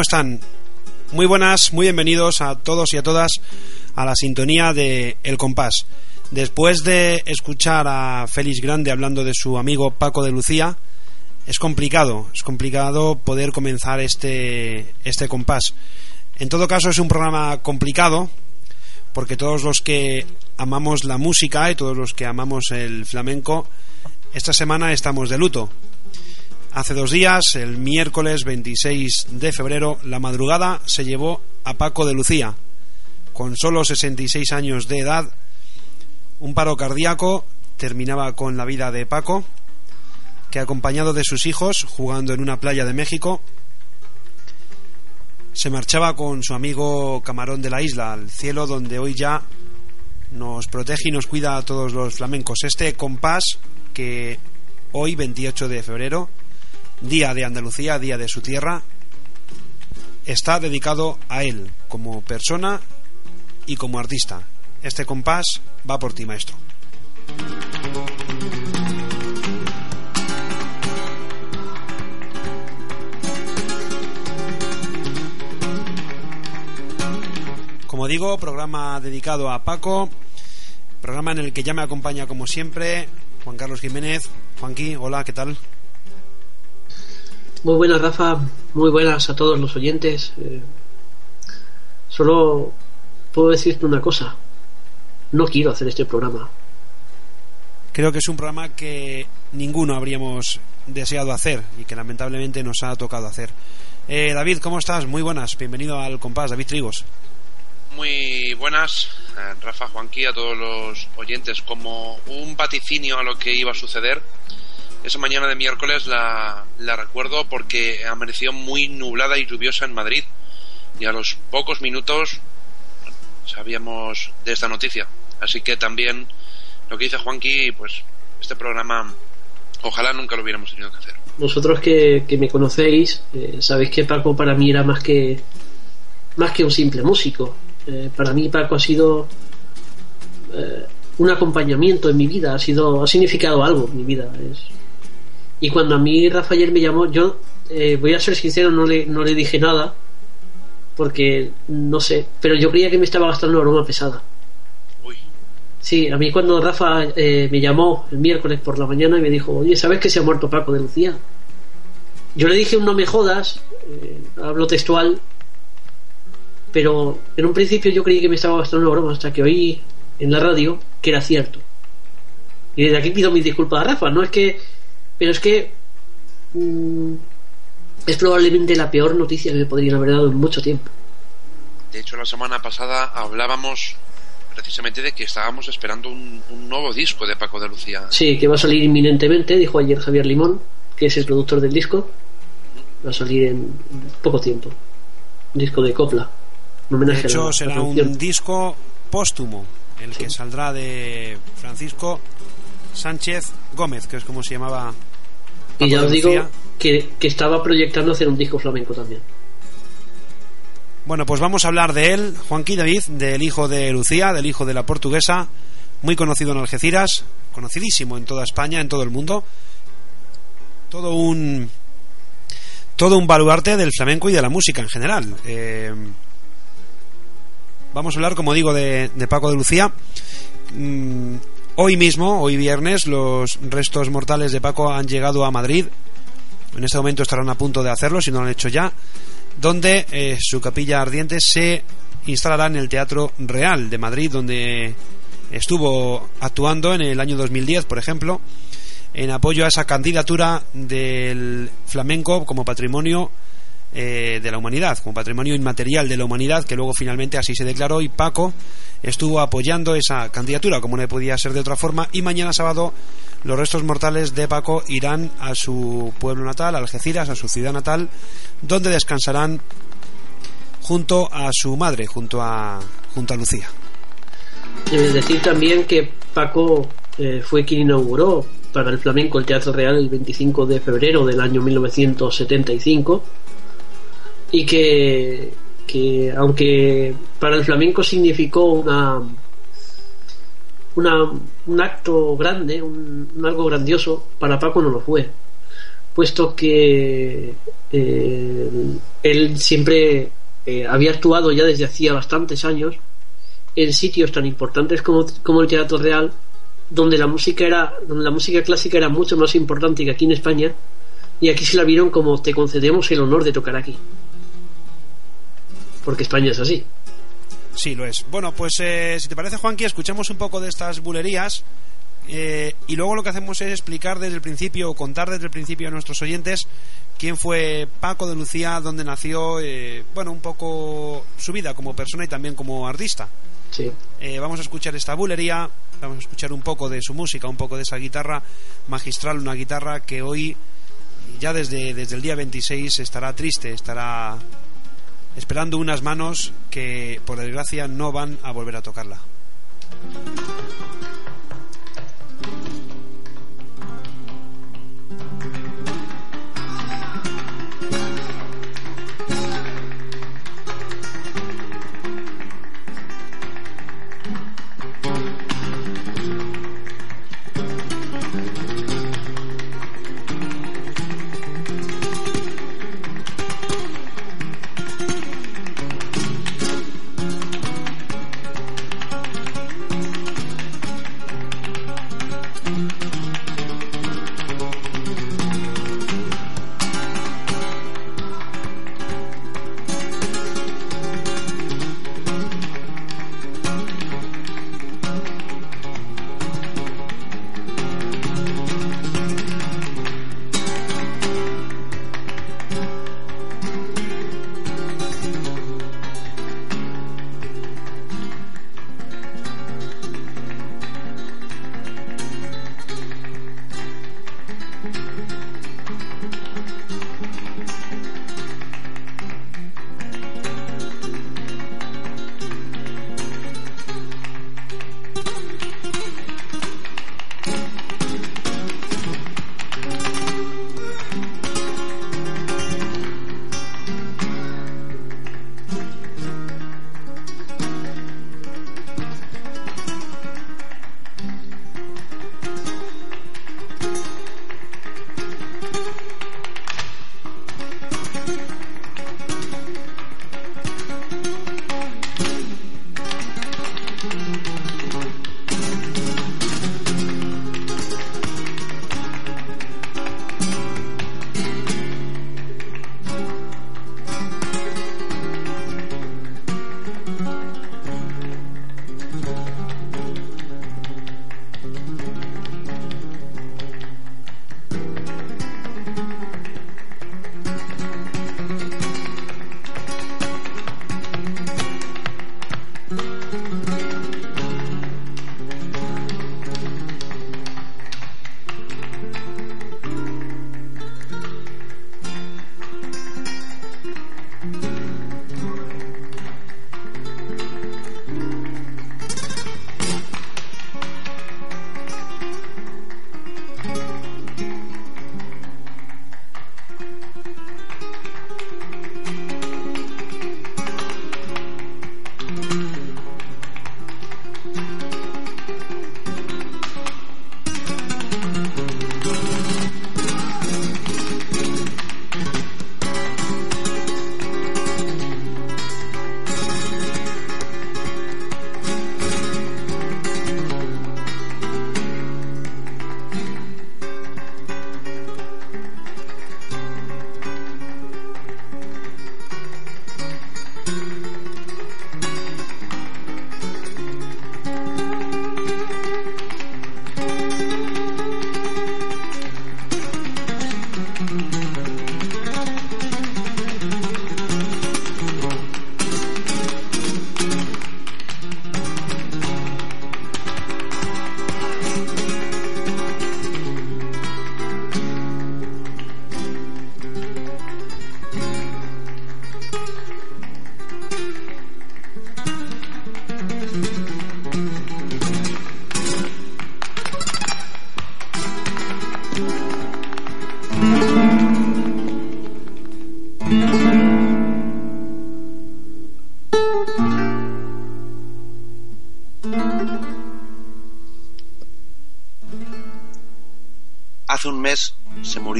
¿Cómo están? Muy buenas, muy bienvenidos a todos y a todas a la sintonía de El Compás. Después de escuchar a Félix Grande hablando de su amigo Paco de Lucía, es complicado, es complicado poder comenzar este, este compás. En todo caso es un programa complicado porque todos los que amamos la música y todos los que amamos el flamenco, esta semana estamos de luto. Hace dos días, el miércoles 26 de febrero, la madrugada se llevó a Paco de Lucía, con solo 66 años de edad, un paro cardíaco terminaba con la vida de Paco, que acompañado de sus hijos, jugando en una playa de México, se marchaba con su amigo Camarón de la Isla, al cielo donde hoy ya nos protege y nos cuida a todos los flamencos. Este compás que hoy, 28 de febrero, día de Andalucía, día de su tierra, está dedicado a él como persona y como artista. Este compás va por ti, maestro. Como digo, programa dedicado a Paco, programa en el que ya me acompaña como siempre Juan Carlos Jiménez. Juanqui, hola, ¿qué tal? Muy buenas, Rafa. Muy buenas a todos los oyentes. Eh, solo puedo decirte una cosa. No quiero hacer este programa. Creo que es un programa que ninguno habríamos deseado hacer y que lamentablemente nos ha tocado hacer. Eh, David, ¿cómo estás? Muy buenas. Bienvenido al compás. David Trigos. Muy buenas, eh, Rafa Juanqui, a todos los oyentes. Como un vaticinio a lo que iba a suceder, esa mañana de miércoles la, la recuerdo porque amaneció muy nublada y lluviosa en Madrid. Y a los pocos minutos sabíamos de esta noticia. Así que también lo que dice Juanqui, pues este programa ojalá nunca lo hubiéramos tenido que hacer. Vosotros que, que me conocéis, eh, sabéis que Paco para mí era más que más que un simple músico. Eh, para mí Paco ha sido eh, un acompañamiento en mi vida, ha sido ha significado algo en mi vida. Es... Y cuando a mí Rafael me llamó, yo eh, voy a ser sincero, no le, no le dije nada, porque no sé, pero yo creía que me estaba gastando una broma pesada. Uy. Sí, a mí cuando Rafa eh, me llamó el miércoles por la mañana y me dijo, oye, ¿sabes que se ha muerto Paco de Lucía? Yo le dije un no me jodas, eh, hablo textual, pero en un principio yo creí que me estaba gastando una broma hasta que oí en la radio que era cierto. Y desde aquí pido mis disculpas a Rafa, no es que, pero es que mm, es probablemente la peor noticia que me podrían haber dado en mucho tiempo. De hecho, la semana pasada hablábamos precisamente de que estábamos esperando un, un nuevo disco de Paco de Lucía. Sí, que va a salir inminentemente, dijo ayer Javier Limón, que es el productor del disco. Va a salir en poco tiempo. Un disco de copla. Un homenaje De a la- hecho, a la será un disco póstumo, el que saldrá de Francisco Sánchez Gómez, que es como se llamaba. Y ya os digo que, que estaba proyectando hacer un disco flamenco también. Bueno, pues vamos a hablar de él, Juanqui David, del hijo de Lucía, del hijo de la portuguesa, muy conocido en Algeciras, conocidísimo en toda España, en todo el mundo. Todo un todo un baluarte del flamenco y de la música en general. Eh, vamos a hablar, como digo, de, de Paco de Lucía. Hoy mismo, hoy viernes, los restos mortales de Paco han llegado a Madrid. En este momento estarán a punto de hacerlo, si no lo han hecho ya donde eh, su capilla ardiente se instalará en el Teatro Real de Madrid, donde estuvo actuando en el año 2010, por ejemplo, en apoyo a esa candidatura del flamenco como patrimonio eh, de la humanidad, como patrimonio inmaterial de la humanidad, que luego finalmente así se declaró y Paco estuvo apoyando esa candidatura, como no podía ser de otra forma, y mañana sábado los restos mortales de Paco irán a su pueblo natal, Algeciras, a su ciudad natal, donde descansarán junto a su madre, junto a, junto a Lucía. Debe decir también que Paco eh, fue quien inauguró para el flamenco el Teatro Real el 25 de febrero del año 1975 y que, que aunque para el flamenco significó una, una un acto grande, un, algo grandioso, para Paco no lo fue, puesto que eh, él siempre eh, había actuado ya desde hacía bastantes años en sitios tan importantes como, como el Teatro Real, donde la música era, donde la música clásica era mucho más importante que aquí en España, y aquí se la vieron como te concedemos el honor de tocar aquí. Porque España es así. Sí, lo es. Bueno, pues eh, si te parece, Juanqui, escuchamos un poco de estas bulerías eh, y luego lo que hacemos es explicar desde el principio o contar desde el principio a nuestros oyentes quién fue Paco de Lucía, dónde nació, eh, bueno, un poco su vida como persona y también como artista. Sí. Eh, vamos a escuchar esta bulería, vamos a escuchar un poco de su música, un poco de esa guitarra magistral, una guitarra que hoy, ya desde, desde el día 26, estará triste, estará esperando unas manos que, por desgracia, no van a volver a tocarla.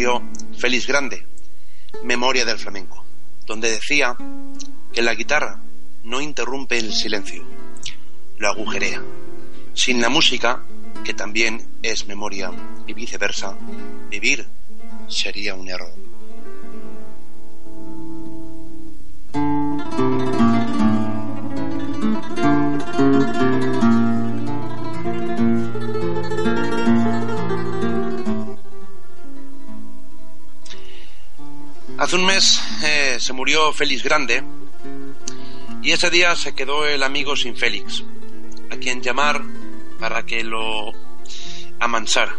Murió Félix Grande, Memoria del Flamenco, donde decía que la guitarra no interrumpe el silencio, lo agujerea. Sin la música, que también es memoria y viceversa, vivir sería un error. Hace un mes eh, se murió Félix Grande y ese día se quedó el amigo sin Félix, a quien llamar para que lo amansara.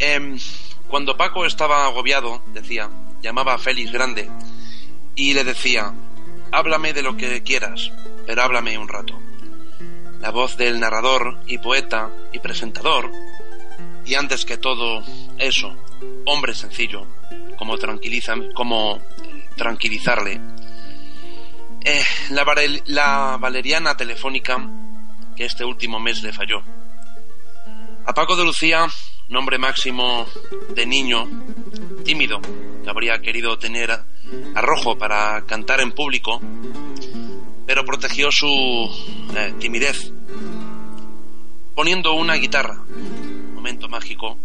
Em, cuando Paco estaba agobiado, decía, llamaba a Félix Grande y le decía, háblame de lo que quieras, pero háblame un rato. La voz del narrador y poeta y presentador, y antes que todo eso, hombre sencillo, como, tranquiliza, como tranquilizarle. Eh, la, la valeriana telefónica que este último mes le falló. A Paco de Lucía, nombre máximo de niño, tímido, que habría querido tener arrojo para cantar en público, pero protegió su eh, timidez poniendo una guitarra, momento mágico,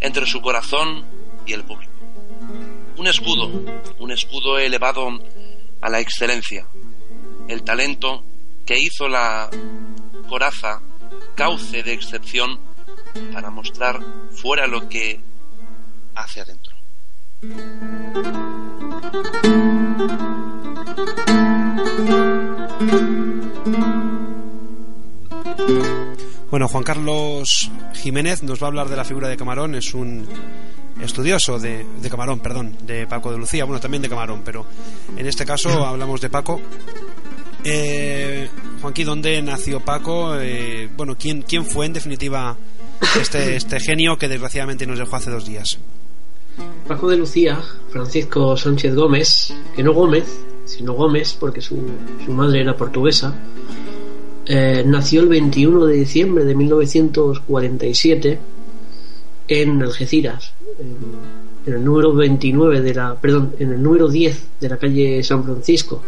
entre su corazón y el público un escudo, un escudo elevado a la excelencia, el talento que hizo la coraza cauce de excepción para mostrar fuera lo que hace adentro. Bueno, Juan Carlos Jiménez nos va a hablar de la figura de Camarón, es un estudioso de, Camarón, perdón, de Paco de Lucía, bueno, también de Camarón, pero en este caso hablamos de Paco. Eh, Juanqui, ¿dónde nació Paco? Eh, bueno, ¿quién, ¿quién fue en definitiva este, este genio que desgraciadamente nos dejó hace dos días? Paco de Lucía, Francisco Sánchez Gómez, que no Gómez, sino Gómez, porque su, su madre era portuguesa, eh, nació el 21 de diciembre de 1947 en Algeciras, en, el número 29 de la, perdón, en el número 10 de la calle San Francisco,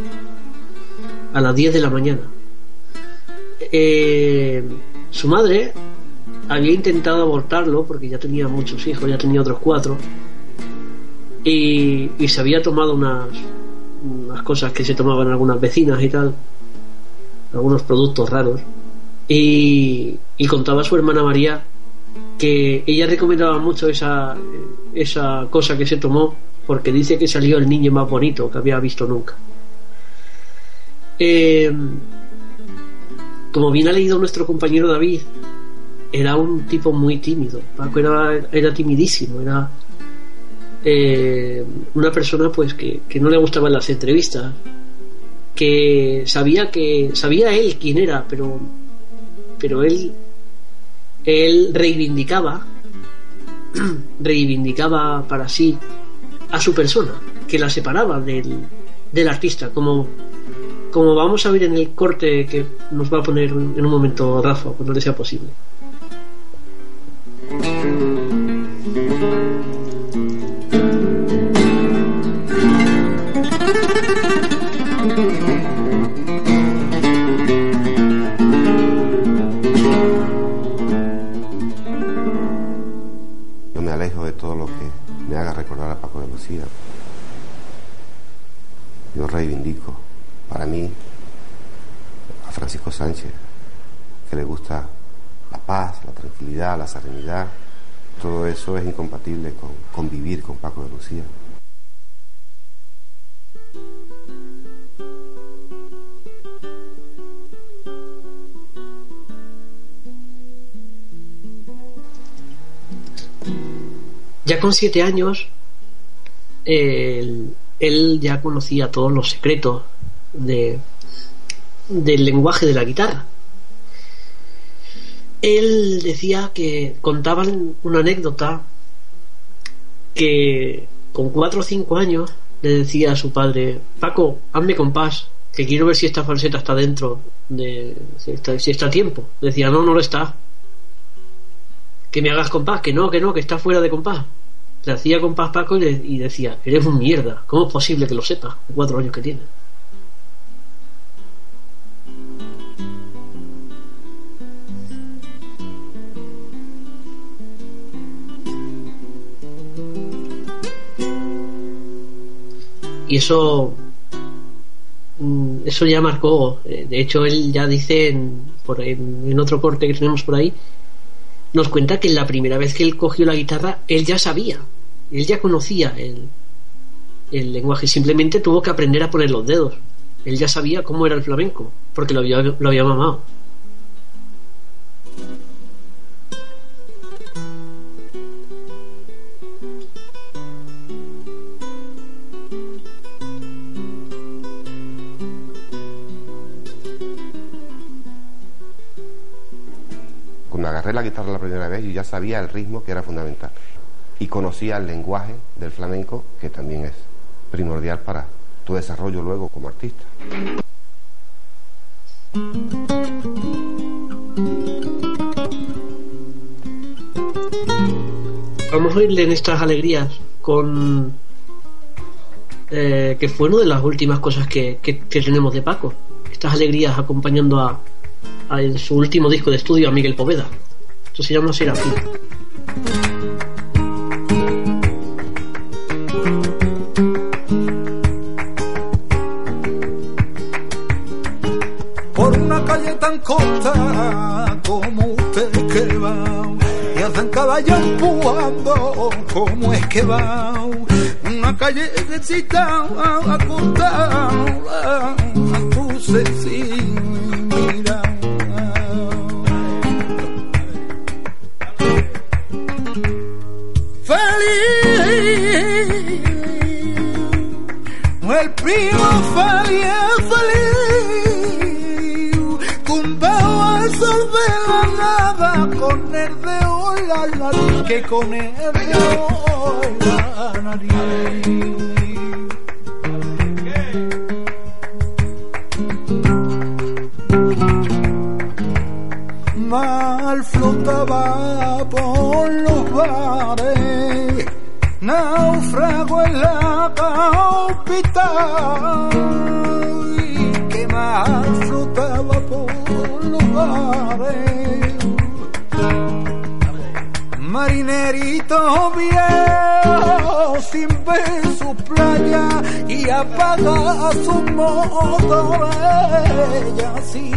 a las 10 de la mañana. Eh, su madre había intentado abortarlo porque ya tenía muchos hijos, ya tenía otros cuatro, y, se había tomado unas, unas cosas que se tomaban algunas vecinas y tal, algunos productos raros, y, y contaba a su hermana María que ella recomendaba mucho esa, esa cosa que se tomó porque dice que salió el niño más bonito que había visto nunca. Eh, como bien ha leído nuestro compañero David, era un tipo muy tímido. Era, era timidísimo, era eh, una persona pues que, que, no le gustaban las entrevistas, que sabía que sabía él quién era, pero pero él él reivindicaba, reivindicaba para sí a su persona, que la separaba del, del artista, como, como vamos a ver en el corte que nos va a poner en un momento Rafa, cuando le sea posible. Yo reivindico para mí a Francisco Sánchez, que le gusta la paz, la tranquilidad, la serenidad. Todo eso es incompatible con convivir con Paco de Lucía. Ya con siete años, él, ya conocía todos los secretos de, del lenguaje de la guitarra. Él decía que contaban una anécdota que con cuatro o cinco años le decía a su padre, Paco, hazme compás, que quiero ver si esta falseta está dentro de si está, si está a tiempo decía no no lo está que me hagas compás que no que no que está fuera de compás le hacía compás Paco y, y decía eres un mierda cómo es posible que lo sepa cuatro años que tiene y eso mm, eso ya marcó eh, de hecho él ya dice en, por, en otro corte que tenemos por ahí nos cuenta que la primera vez que él cogió la guitarra él ya sabía él ya conocía el, el lenguaje simplemente tuvo que aprender a poner los dedos él ya sabía cómo era el flamenco porque lo había, lo había mamado Cuando agarré la guitarra la primera vez, yo ya sabía el ritmo que era fundamental. Y conocía el lenguaje del flamenco, que también es primordial para tu desarrollo luego como artista. vamos a oírle en estas alegrías con eh, que fue una de las últimas cosas que, que- tenemos de Paco. Estas alegrías acompañando a, a en su último disco de estudio a Miguel Poveda. Esto se llama Serafín tan corta como usted que va. Y hacen caballo empujando como es que va una calle que está acostada a cruces sin mirar. Feliz el primo feliz, feliz, con el dedo la nariz, que con el dedo la nariz. Mal flotaba por los bares náufrago en la capital y que más flotaba por los bares marinerito viejo sin ver su playa y apaga su motor ella sí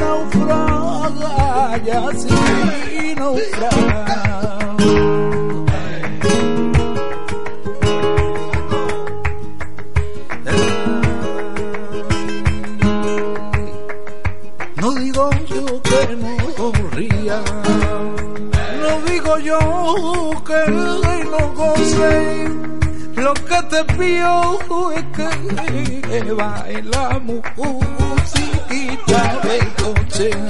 naufraga ella sí naufraga Pido es que baila musiquita de coche.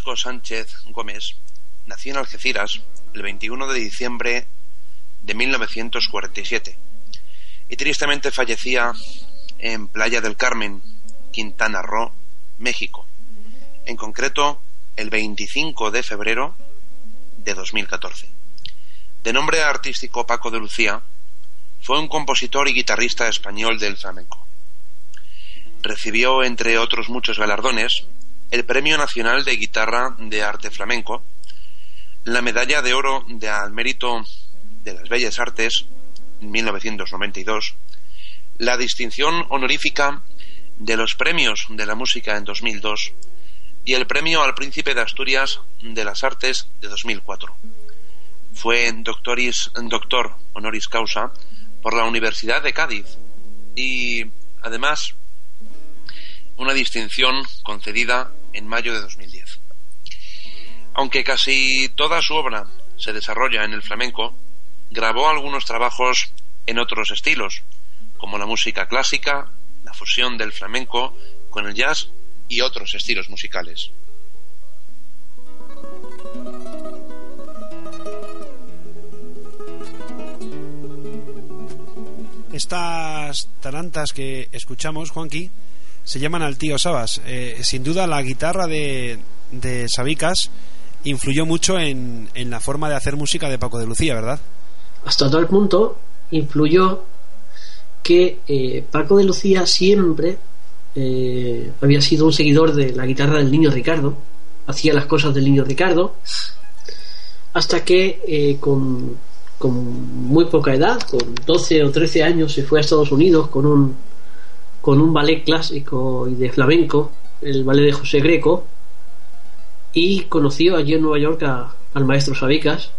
Francisco Sánchez Gómez nació en Algeciras el 21 de diciembre de 1947 y tristemente fallecía en Playa del Carmen, Quintana Roo, México, en concreto el 25 de febrero de 2014. De nombre artístico Paco de Lucía, fue un compositor y guitarrista español del flamenco. Recibió, entre otros muchos galardones, el Premio Nacional de Guitarra de Arte Flamenco, la Medalla de Oro de al Mérito de las Bellas Artes en 1992, la distinción honorífica de los Premios de la Música en 2002 y el Premio al Príncipe de Asturias de las Artes de 2004. Fue doctoris, doctor honoris causa por la Universidad de Cádiz y además una distinción concedida en mayo de 2010. Aunque casi toda su obra se desarrolla en el flamenco, grabó algunos trabajos en otros estilos, como la música clásica, la fusión del flamenco con el jazz y otros estilos musicales. Estas tarantas que escuchamos, Juanqui, se llaman al tío Sabas. Eh, sin duda la guitarra de, de Sabicas influyó mucho en, en, la forma de hacer música de Paco de Lucía, ¿verdad? Hasta tal punto influyó que eh, Paco de Lucía siempre eh, había sido un seguidor de la guitarra del niño Ricardo, hacía las cosas del niño Ricardo, hasta que eh, con, con muy poca edad, con 12 o 13 años, se fue a Estados Unidos con un con un ballet clásico y de flamenco, el ballet de José Greco, y conoció allí en Nueva York a- al maestro Sabicas.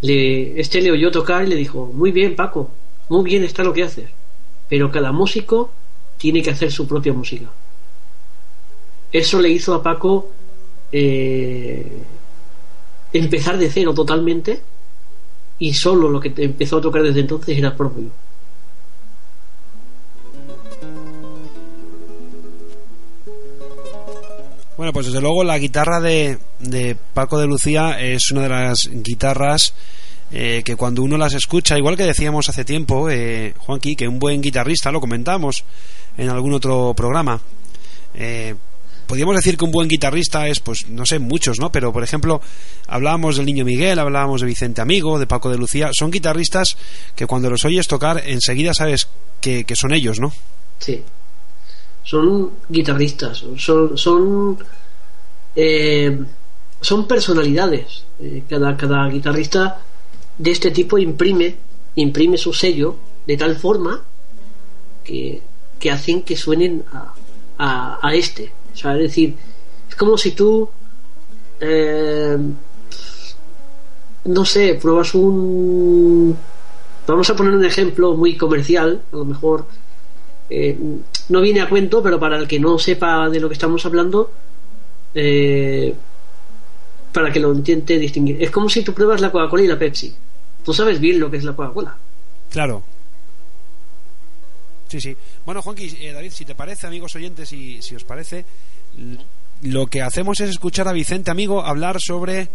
Le, este le oyó tocar y le dijo, muy bien Paco, muy bien está lo que haces, pero cada músico tiene que hacer su propia música. Eso le hizo a Paco eh, empezar de cero totalmente y solo lo que empezó a tocar desde entonces era propio. Bueno, pues desde luego la guitarra de, de Paco de Lucía es una de las guitarras eh, que cuando uno las escucha, igual que decíamos hace tiempo, eh, Juanqui, que un buen guitarrista, lo comentamos en algún otro programa, eh, podríamos decir que un buen guitarrista es, pues, no sé, muchos, ¿no? Pero, por ejemplo, hablábamos del Niño Miguel, hablábamos de Vicente Amigo, de Paco de Lucía, son guitarristas que cuando los oyes tocar enseguida sabes que, que son ellos, ¿no? Sí. Son guitarristas, son son eh, son personalidades. Eh, cada cada guitarrista de este tipo imprime imprime su sello de tal forma que, que hacen que suenen a, a, a este. O sea, es decir, es como si tú eh, no sé, pruebas un vamos a poner un ejemplo muy comercial, a lo mejor eh, no viene a cuento, pero para el que no sepa de lo que estamos hablando, eh, para que lo intente distinguir. Es como si tú pruebas la Coca-Cola y la Pepsi. Tú sabes bien lo que es la Coca-Cola. Claro. Sí, sí. Bueno, Juanqui, eh, David, si te parece, amigos oyentes, y si os parece, lo que hacemos es escuchar a Vicente Amigo hablar sobre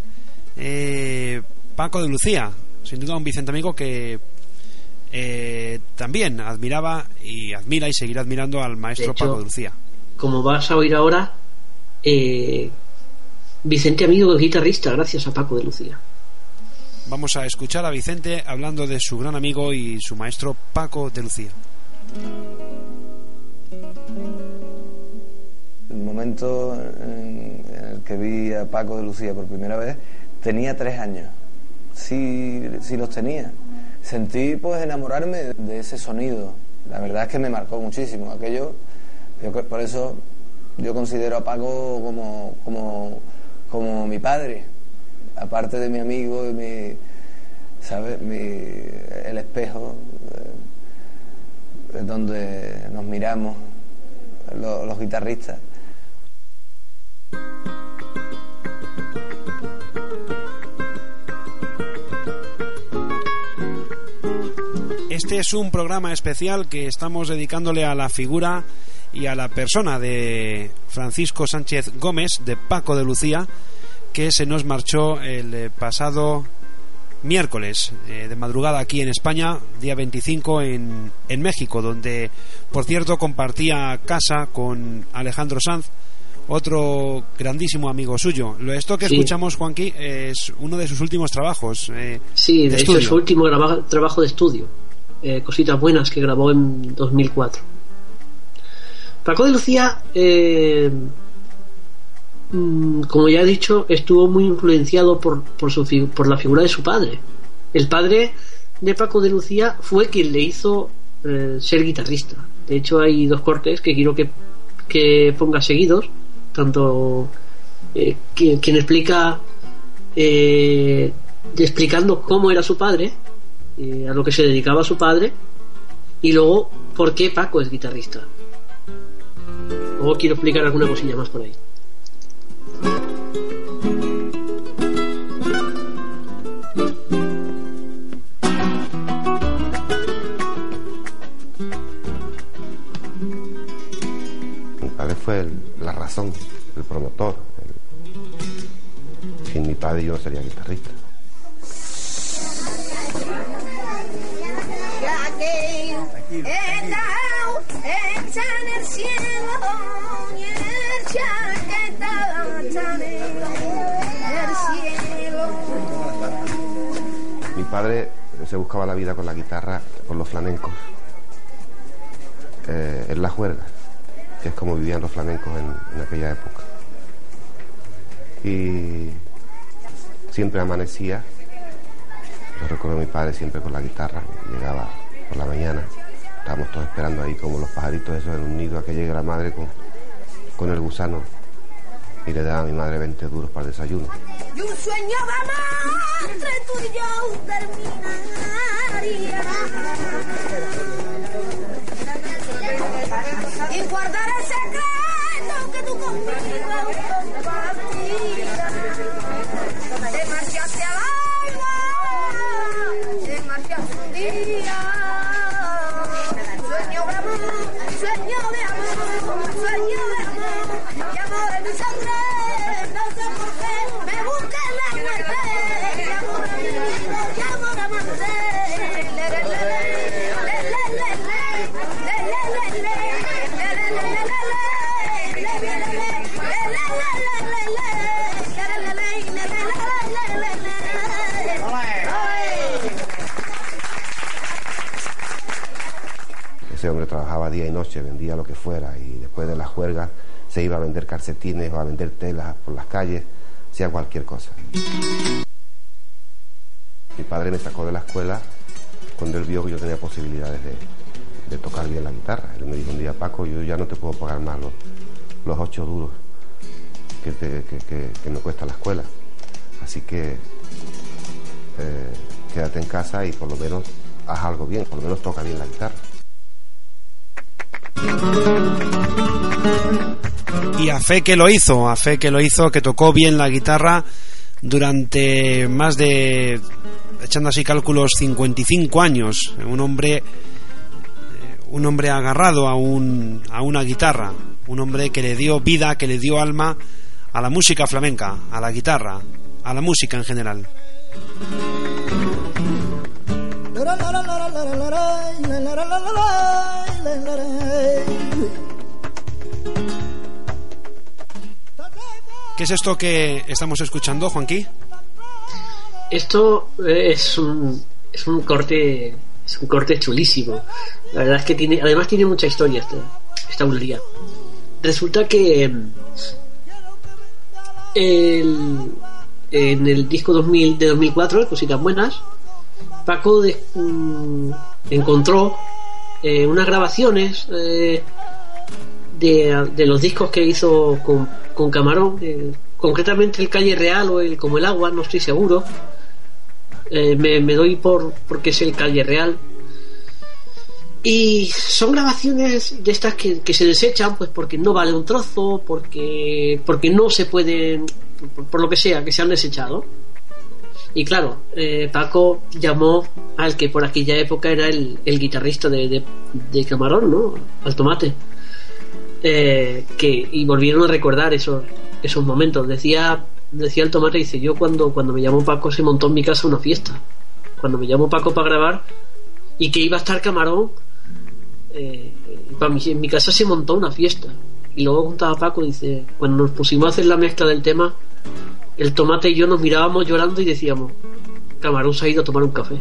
Paco de Lucía, sin duda un Vicente amigo que eh, también admiraba y admira y seguirá admirando al maestro Paco de Lucía. Como vas a oír ahora, eh, Vicente amigo es guitarrista gracias a Paco de Lucía. Vamos a escuchar a Vicente hablando de su gran amigo y su maestro Paco de Lucía. El momento en el que vi a Paco de Lucía por primera vez tenía tres años. Sí, sí los tenía. Sentí pues enamorarme de ese sonido. La verdad es que me marcó muchísimo. Aquello, por eso yo considero a Paco como, como, como mi padre. Aparte de mi amigo y mi, ¿sabes? Mi, el espejo eh, donde nos miramos los guitarristas. Este es un programa especial que estamos dedicándole a la figura y a la persona de Francisco Sánchez Gómez, de Paco de Lucía, que se nos marchó el eh, pasado miércoles eh, de madrugada aquí en España, día 25 en, en México, donde por cierto compartía casa con Alejandro Sanz, otro grandísimo amigo suyo. Lo esto que escuchamos, Juanqui, es uno de sus últimos trabajos. Eh, sí, de, hecho es su último trabajo de estudio. Eh, cositas buenas que grabó en 2004. Paco de Lucía, eh, mm, como ya he dicho, estuvo muy influenciado por, por, su, por la figura de su padre. El padre de Paco de Lucía fue quien le hizo ser guitarrista. De hecho, hay dos cortes que quiero que, que ponga seguidos tanto eh, quien, explica eh, explicando cómo era su padre eh, a lo que se dedicaba su padre y luego por qué Paco es guitarrista luego quiero explicar alguna cosilla más por ahí mi padre fue el la razón, el promotor. Sin mi padre yo no sería guitarrista. Mi padre se buscaba la vida con la guitarra, con los flamencos, eh, en la juerga que es como vivían los flamencos en, aquella época. Y siempre amanecía, yo recuerdo a mi padre siempre con la guitarra, llegaba por la mañana, estábamos todos esperando ahí como los pajaritos esos en un nido a que llegue la madre con, con el gusano y le daba a mi madre 20 duros para el desayuno. Y un sueño de entre tú y yo terminaría y guardar el secreto que tú conmigo compartías. Te marchaste al te un día. Día y noche, vendía lo que fuera y después de las juergas se iba a vender calcetines o a vender telas por las calles, hacía cualquier cosa. Mi padre me sacó de la escuela cuando él vio que yo tenía posibilidades de, tocar bien la guitarra. Él me dijo un día, Paco, yo ya no te puedo pagar más los, ocho duros que, me cuesta la escuela. Así que eh, quédate en casa y por lo menos haz algo bien, por lo menos toca bien la guitarra. Y a fe que lo hizo, a fe que lo hizo, que tocó bien la guitarra durante más de, echando así cálculos, 55 años. Un hombre, eh, un hombre agarrado a, un, a una guitarra, un hombre que le dio vida, que le dio alma a la música flamenca, a la guitarra, a la música en general. ¿Qué es esto que estamos escuchando, Juanqui? Esto es un, es un corte es un corte chulísimo. La verdad es que tiene, además tiene mucha historia esta, esta bulería. Resulta que el- en el disco 2000 de 2004, Cositas Buenas, Paco mm, encontró eh, unas grabaciones eh, de, los discos que hizo con, con Camarón, eh, concretamente el Calle Real o el Como el Agua, no estoy seguro. Eh, me, doy por porque es el Calle Real. Y son grabaciones de estas que, que se desechan pues porque no vale un trozo, porque, porque no se pueden, por lo que sea, que se han desechado. Y claro, eh, Paco llamó al que por aquella época era el, el guitarrista de, de, Camarón, ¿no? Al Tomate. Eh, que, y volvieron a recordar esos, esos momentos. Decía, decía el Tomate, dice, yo cuando, cuando me llamó Paco se montó en mi casa una fiesta. Cuando me llamó Paco para grabar y que iba a estar Camarón, eh, en mi casa se montó una fiesta. Y luego contaba Paco, dice, cuando nos pusimos a hacer la mezcla del tema, el tomate y yo nos mirábamos llorando y decíamos, Camarón se ha ido a tomar un café.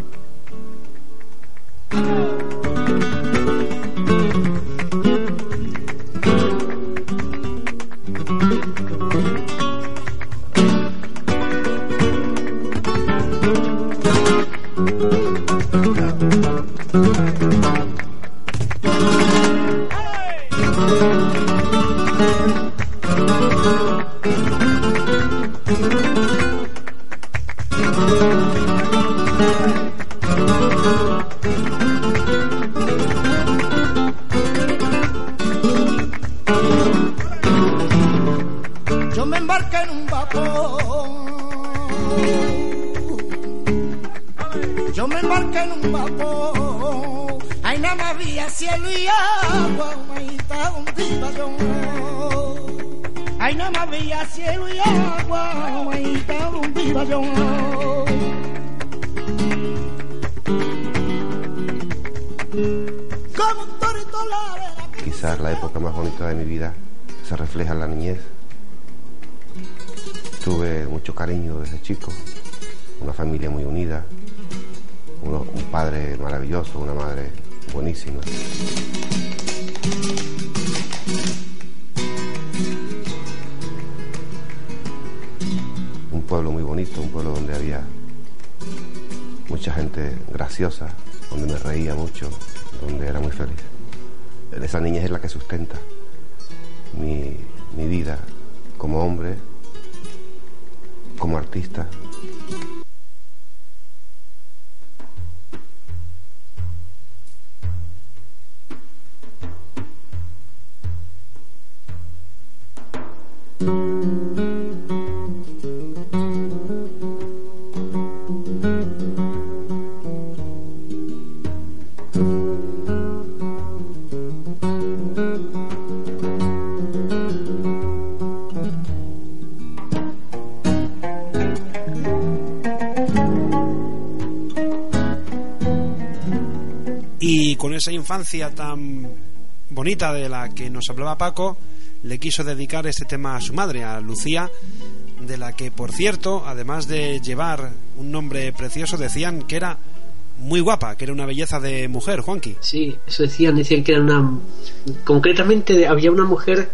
Vapor. Yo me embarqué en un vapor. Ahí nada más había cielo y agua. ¿dónde iba yo? Ahí nada más había cielo y agua. Maíta, ¿dónde iba yo? Quizás la época más bonita de mi vida se refleja en la niñez. Tuve mucho cariño desde chico, una familia muy unida, un padre maravilloso, una madre buenísima. Un pueblo muy bonito, un pueblo donde había mucha gente graciosa, donde me reía mucho, donde era muy feliz. Esa niñez es la que sustenta mi, mi vida como hombre, como artista. Con esa infancia tan bonita de la que nos hablaba Paco, le quiso dedicar este tema a su madre, a Lucía, de la que, por cierto, además de llevar un nombre precioso, decían que era muy guapa, que era una belleza de mujer, Juanqui. Sí, eso decían, decían que era una... Concretamente había una mujer...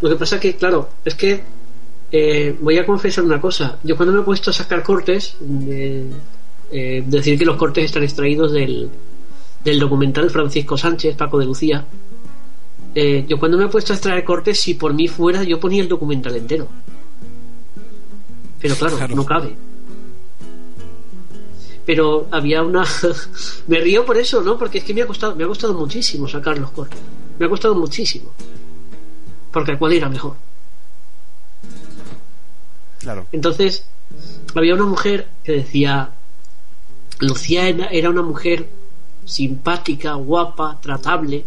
Lo que pasa que, claro, es que eh, voy a confesar una cosa. Yo cuando me he puesto a sacar cortes, eh, decir que los cortes están extraídos del, del documental Francisco Sánchez, Paco de Lucía, eh, yo cuando me he puesto a extraer cortes, si por mí fuera, yo ponía el documental entero. Pero claro, Claro. no cabe. Pero había una... me río por eso, ¿no? Porque es que me ha costado, me ha costado muchísimo sacar los cortes. Me ha costado muchísimo. Porque cuál era mejor. Claro. Entonces, había una mujer que decía, Lucía era era una mujer simpática, guapa, tratable,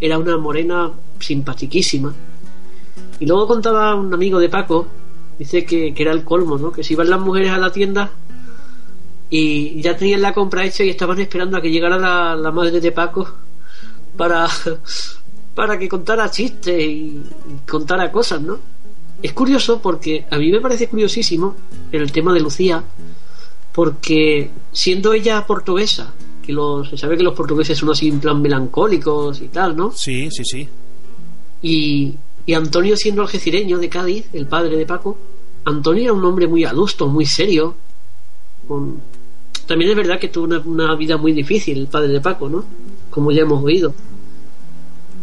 era una morena simpatiquísima. Y luego contaba un amigo de Paco Dice que, que era el colmo, ¿no? Que si iban las mujeres a la tienda y ya tenían la compra hecha y estaban esperando a que llegara la, la madre de Paco para, para que contara chistes y, y contara cosas, ¿no? Es curioso porque a mí me parece curiosísimo el tema de Lucía, porque siendo ella portuguesa, que los, se sabe que los portugueses son así en plan melancólicos y tal, ¿no? Sí, sí, sí. Y, y Antonio siendo algecireño de Cádiz, el padre de Paco, Antonio era un hombre muy adusto, muy serio. Con... También es verdad que tuvo una, una vida muy difícil el padre de Paco, ¿no? Como ya hemos oído.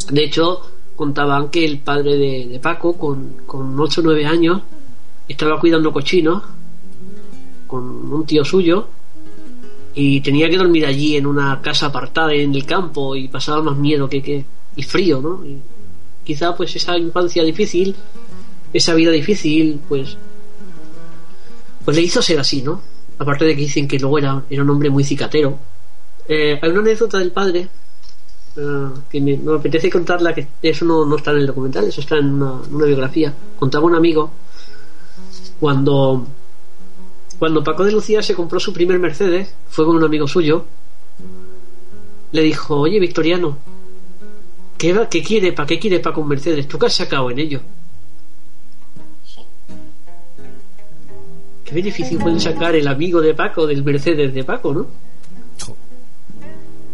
De hecho, contaban que el padre de, de Paco, con, con 8 o 9 años, estaba cuidando cochinos con un tío suyo y tenía que dormir allí en una casa apartada en el campo y pasaba más miedo que, que y frío, ¿no? Y quizá pues esa infancia difícil, esa vida difícil, pues pues le hizo ser así, ¿no? Aparte de que dicen que luego era, era un hombre muy cicatero. Eh, hay una anécdota del padre eh, que me, me apetece contarla, que eso no, no está en el documental, eso está en una, en una biografía. Contaba un amigo cuando cuando Paco de Lucía se compró su primer Mercedes, fue con un amigo suyo, le dijo, oye Victoriano, ¿qué, va- qué quiere, para qué quiere Paco un Mercedes? ¿Tú qué has sacado en ello? Qué difícil puede sacar el amigo de Paco del Mercedes de Paco, ¿no? Jo.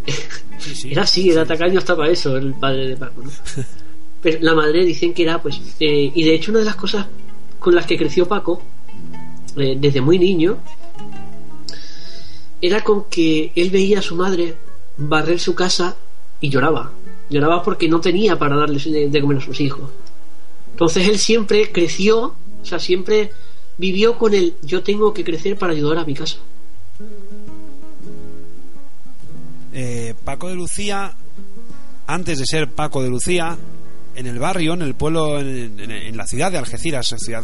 Sí, sí. Era así, era tacaño hasta para eso, el padre de Paco, ¿no? Pero la madre dicen que era, pues, eh, y de hecho una de las cosas con las que creció Paco, eh, desde muy niño, era con que él veía a su madre barrer su casa y lloraba. Lloraba porque no tenía para darle de, de comer a sus hijos. Entonces él siempre creció, o sea, siempre vivió con el yo tengo que crecer para ayudar a mi casa. Eh, Paco de Lucía, antes de ser Paco de Lucía, en el barrio, en el pueblo, en, la ciudad de Algeciras, ciudad,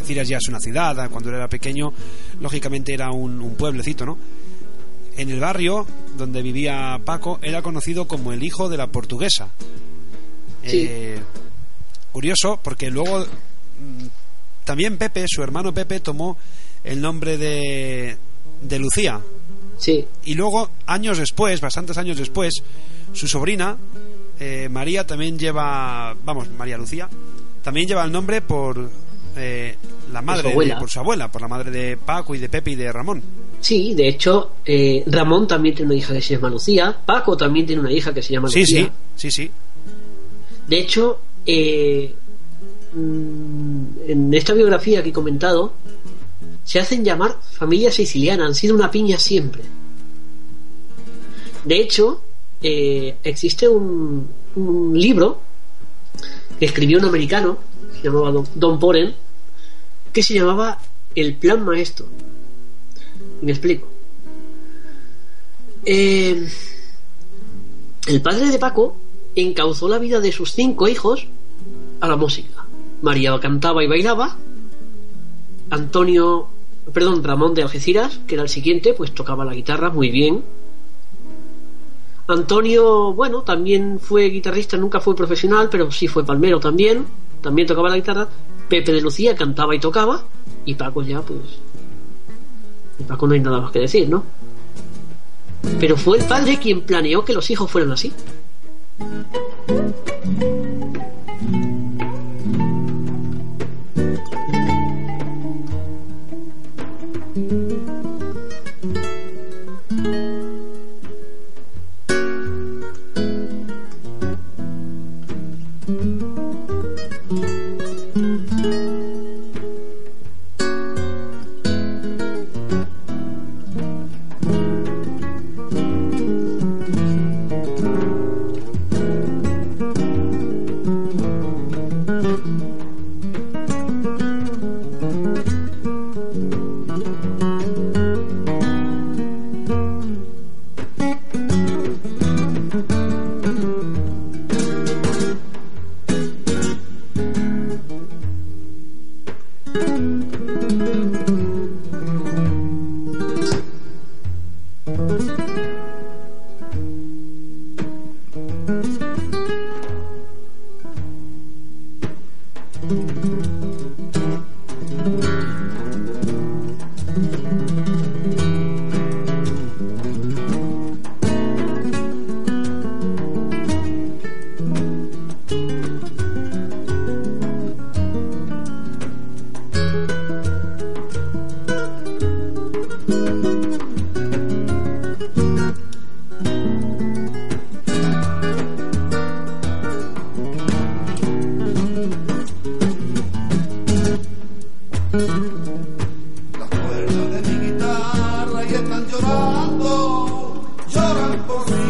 Algeciras ya es una ciudad, cuando él era pequeño, lógicamente era un, un pueblecito, ¿no? En el barrio donde vivía Paco, era conocido como el hijo de la portuguesa. Sí. Eh, curioso, porque luego mm, también Pepe, su hermano Pepe, tomó el nombre de, de Lucía, Sí, y luego, años después, bastantes años después, su sobrina, eh, María, también lleva, vamos, María Lucía, también lleva el nombre por eh, la madre, su de- por su abuela, por la madre de Paco y de Pepe y de Ramón. Sí, de hecho, eh, Ramón también tiene una hija que se llama Lucía, Paco también tiene una hija que se llama Sí, Lucía. sí, sí, sí. De hecho, eh, mm, en esta biografía que he comentado, se hacen llamar familia siciliana, han sido una piña siempre. De hecho, eh, existe un, un libro que escribió un americano, se llamaba Don, Don Poren, que se llamaba El Plan Maestro. Me explico. Eh, el padre de Paco encauzó la vida de sus cinco hijos a la música. María cantaba y bailaba. Antonio, perdón, Ramón de Algeciras, que era el siguiente, pues tocaba la guitarra muy bien. Antonio, bueno, también fue guitarrista, nunca fue profesional, pero sí fue palmero también. También tocaba la guitarra. Pepe de Lucía cantaba y tocaba. Y Paco ya, pues. Y Paco no hay nada más que decir, ¿no? Pero fue el padre quien planeó que los hijos fueran así. Llorando, lloran por mi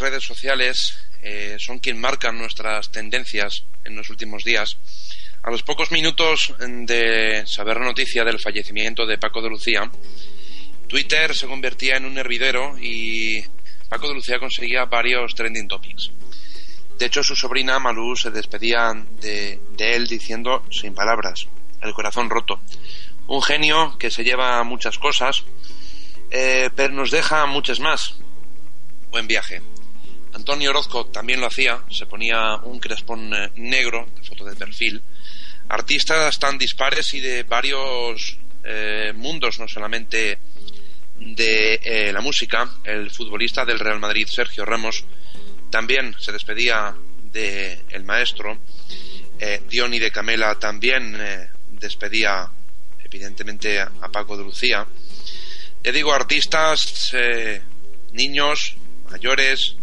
redes sociales eh, son quien marcan nuestras tendencias en los últimos días. A los pocos minutos de saber la noticia del fallecimiento de Paco de Lucía, Twitter se convertía en un hervidero y Paco de Lucía conseguía varios trending topics. De hecho, su sobrina Malú se despedía de, de él diciendo, sin palabras, el corazón roto. Un genio que se lleva muchas cosas, eh, pero nos deja muchas más. Buen viaje. Antonio Orozco también lo hacía, se ponía un crespón eh, negro, foto de perfil. Artistas tan dispares y de varios eh, mundos, no solamente de eh, la música. El futbolista del Real Madrid, Sergio Ramos, también se despedía de el maestro. Eh, Diony de Camela también despedía, evidentemente, a Paco de Lucía. Ya digo, artistas, niños, mayores,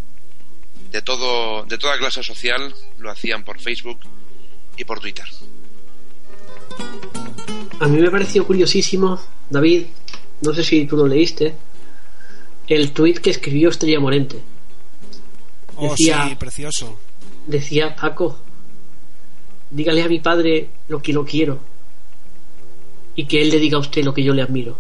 de todo, de toda clase social, lo hacían por Facebook y por Twitter. A mí me pareció curiosísimo, David, no sé si tú lo leíste, el tuit que escribió Estrella Morente. Oh, Decía- sí, precioso. Decía Paco, dígale a mi padre lo que lo quiero y que él le diga a usted lo que yo le admiro.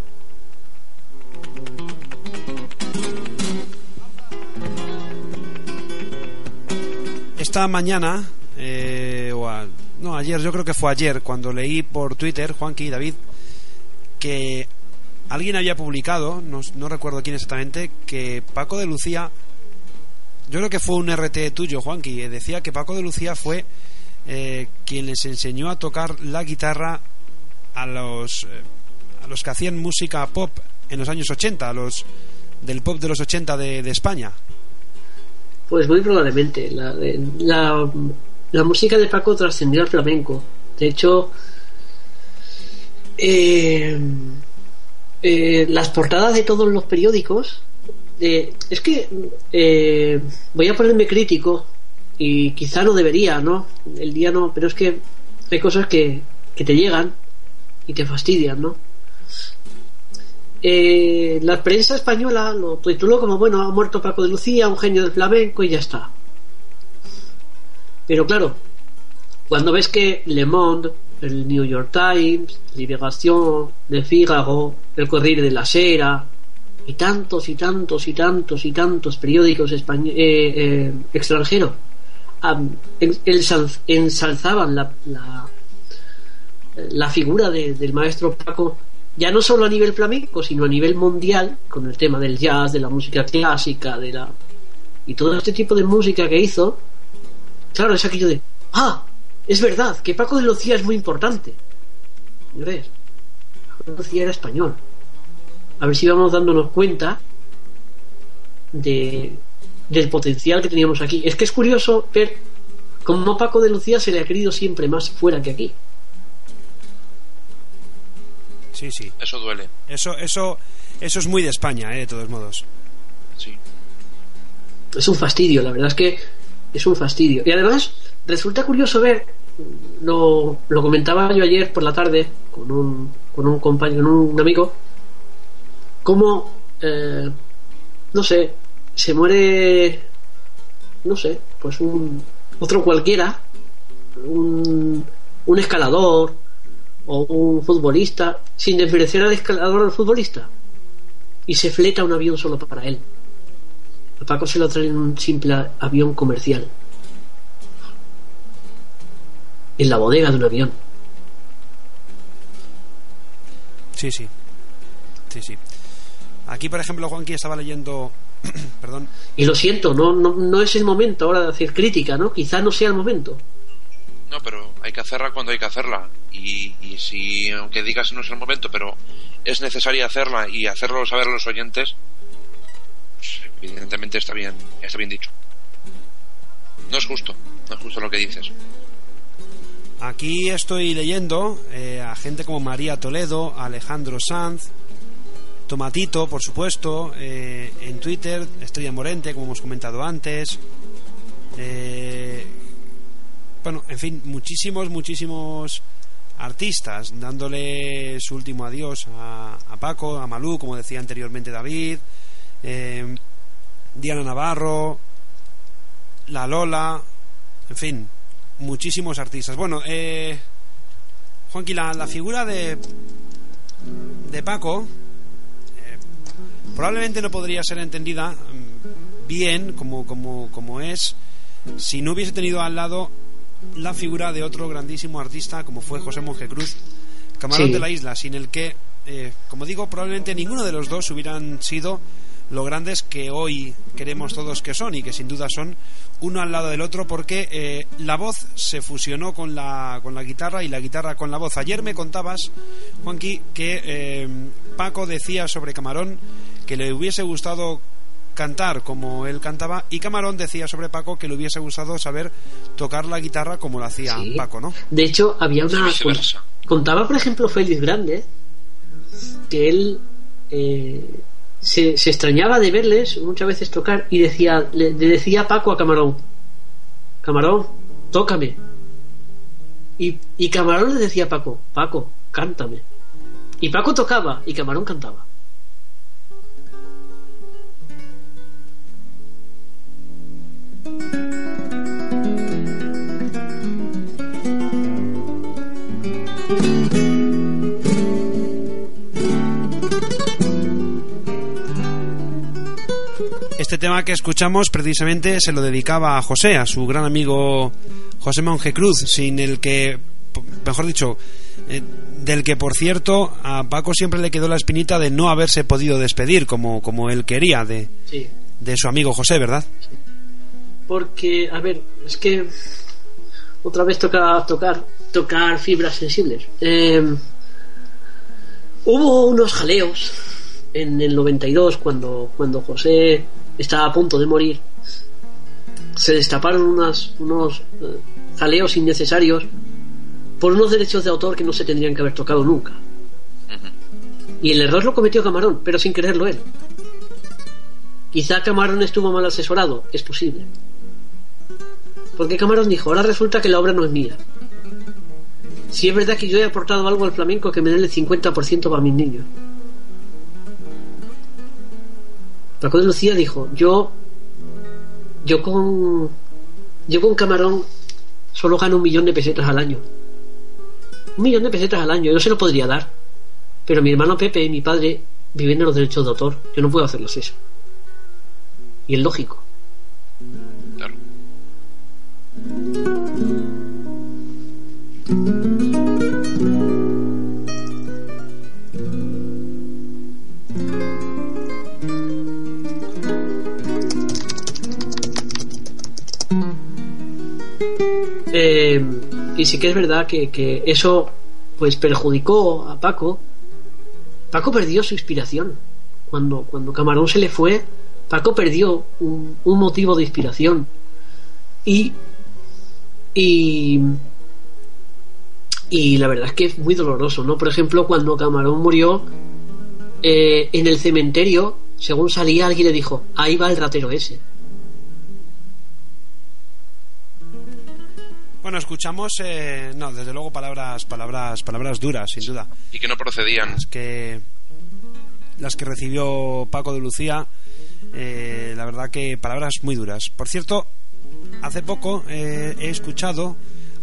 Esta mañana, eh, o a- no, ayer, yo creo que fue ayer, cuando leí por Twitter, Juanqui y David, que alguien había publicado, no, no recuerdo quién exactamente, que Paco de Lucía, yo creo que fue un RT tuyo, Juanqui, eh, decía que Paco de Lucía fue eh, quien les enseñó a tocar la guitarra a los, eh, a los que hacían música pop en los años 80, a los del pop de los 80 de, de España. Pues muy probablemente. La, la, la música de Paco trascendió al flamenco. De hecho, eh, eh, las portadas de todos los periódicos. es que eh, voy a ponerme crítico y quizá no debería, ¿no? El día no, pero es que hay cosas que, que te llegan y te fastidian, ¿no? Eh, la prensa española lo tituló como bueno ha muerto Paco de Lucía un genio del flamenco y ya está. Pero claro cuando ves que Le Monde el New York Times Liberación Le Figaro el Corriere de la Sera y tantos y tantos y tantos y tantos periódicos eh, eh, extranjeros ensalzaban la, la, figura de- del maestro Paco ya no solo a nivel flamenco sino a nivel mundial con el tema del jazz de la música clásica de la y todo este tipo de música que hizo claro es aquello de ah es verdad que Paco de Lucía es muy importante. Señores, Paco de Lucía era español. A ver si vamos dándonos cuenta de, del potencial que teníamos aquí. Es que es curioso ver cómo Paco de Lucía se le ha querido siempre más fuera que aquí. Sí, sí. Eso duele. Eso, eso, eso es muy de España, ¿eh? de todos modos. Sí. Es un fastidio, la verdad es que es un fastidio. Y además, resulta curioso ver, lo, lo comentaba yo ayer por la tarde con un, con un compañero, con un amigo, cómo, eh, no sé, se muere, no sé, pues un otro cualquiera, un, un escalador o un futbolista, sin desmerecer al escalador al futbolista, y se fleta un avión solo para él. A Paco se lo trae en un simple avión comercial. En la bodega de un avión. Sí, sí. Sí, sí. Aquí, por ejemplo, Juanqui estaba leyendo. Perdón. Y lo siento, no, no, no es el momento ahora de hacer crítica, ¿no? Quizá no sea el momento. No, pero hay que hacerla cuando hay que hacerla. Y, y si, aunque digas no es el momento, pero es necesaria hacerla y hacerlo saber a los oyentes, pues, evidentemente está bien, está bien dicho. No es justo, no es justo lo que dices. Aquí estoy leyendo eh, a gente como María Toledo, Alejandro Sanz, Tomatito, por supuesto, eh, en Twitter, Estrella Morente, como hemos comentado antes. Eh, bueno, en fin, muchísimos, muchísimos artistas dándole su último adiós a, a Paco, a Malú, como decía anteriormente David, eh, Diana Navarro, La Lola, en fin, muchísimos artistas. Bueno, eh, Juanqui, la, figura de, de Paco eh, probablemente no podría ser entendida mm, bien como, como, como es si no hubiese tenido al lado la figura de otro grandísimo artista como fue José Monjecruz, Camarón Sí. de la Isla, sin el que, eh, como digo, probablemente ninguno de los dos hubieran sido lo grandes que hoy queremos todos que son y que sin duda son uno al lado del otro porque eh, la voz se fusionó con la, con la guitarra y la guitarra con la voz. Ayer me contabas, Juanqui, que eh, Paco decía sobre Camarón que le hubiese gustado cantar como él cantaba y Camarón decía sobre Paco que le hubiese gustado saber tocar la guitarra como lo hacía Sí. Paco, ¿no? De hecho, había una. Contaba, por ejemplo, Félix Grande que él eh, se, se extrañaba de verles muchas veces tocar y decía, le, le decía a Paco a Camarón: Camarón, tócame. Y, y Camarón le decía a Paco: Paco, cántame. Y Paco tocaba y Camarón cantaba. Este tema que escuchamos precisamente se lo dedicaba a José, a su gran amigo José Monje Cruz, sin el que, mejor dicho, eh, del que por cierto a Paco siempre le quedó la espinita de no haberse podido despedir como, como él quería de, Sí. de su amigo José, ¿verdad? Porque, a ver, es que otra vez toca tocar, tocar fibras sensibles. Eh, hubo unos jaleos en el 92 cuando, cuando José estaba a punto de morir. Se destaparon unas, unos eh, jaleos innecesarios por unos derechos de autor que no se tendrían que haber tocado nunca. Y el error lo cometió Camarón, pero sin quererlo él. Quizá Camarón estuvo mal asesorado, es posible. Porque Camarón dijo, ahora resulta que la obra no es mía. Si es verdad que yo he aportado algo al flamenco que me den el 50% para mis niños. Paco de Lucía dijo, yo yo con yo con Camarón solo gano un millón de pesetas al año. Un millón de pesetas al año, yo se lo podría dar. Pero mi hermano Pepe y mi padre viven de los derechos de autor. Yo no puedo hacerles eso. Y es lógico. Eh, y sí que es verdad que, que eso pues perjudicó a Paco. Paco perdió su inspiración. Cuando, cuando Camarón se le fue, Paco perdió un, un motivo de inspiración. Y, y, y la verdad es que es muy doloroso, ¿no? Por ejemplo, cuando Camarón murió eh, en el cementerio, según salía, alguien le dijo, ahí va el ratero ese. Bueno, escuchamos, eh, no, desde luego palabras, palabras, palabras duras, sin duda. Y que no procedían. Las que, las que recibió Paco de Lucía, eh, la verdad que palabras muy duras. Por cierto, hace poco eh, he escuchado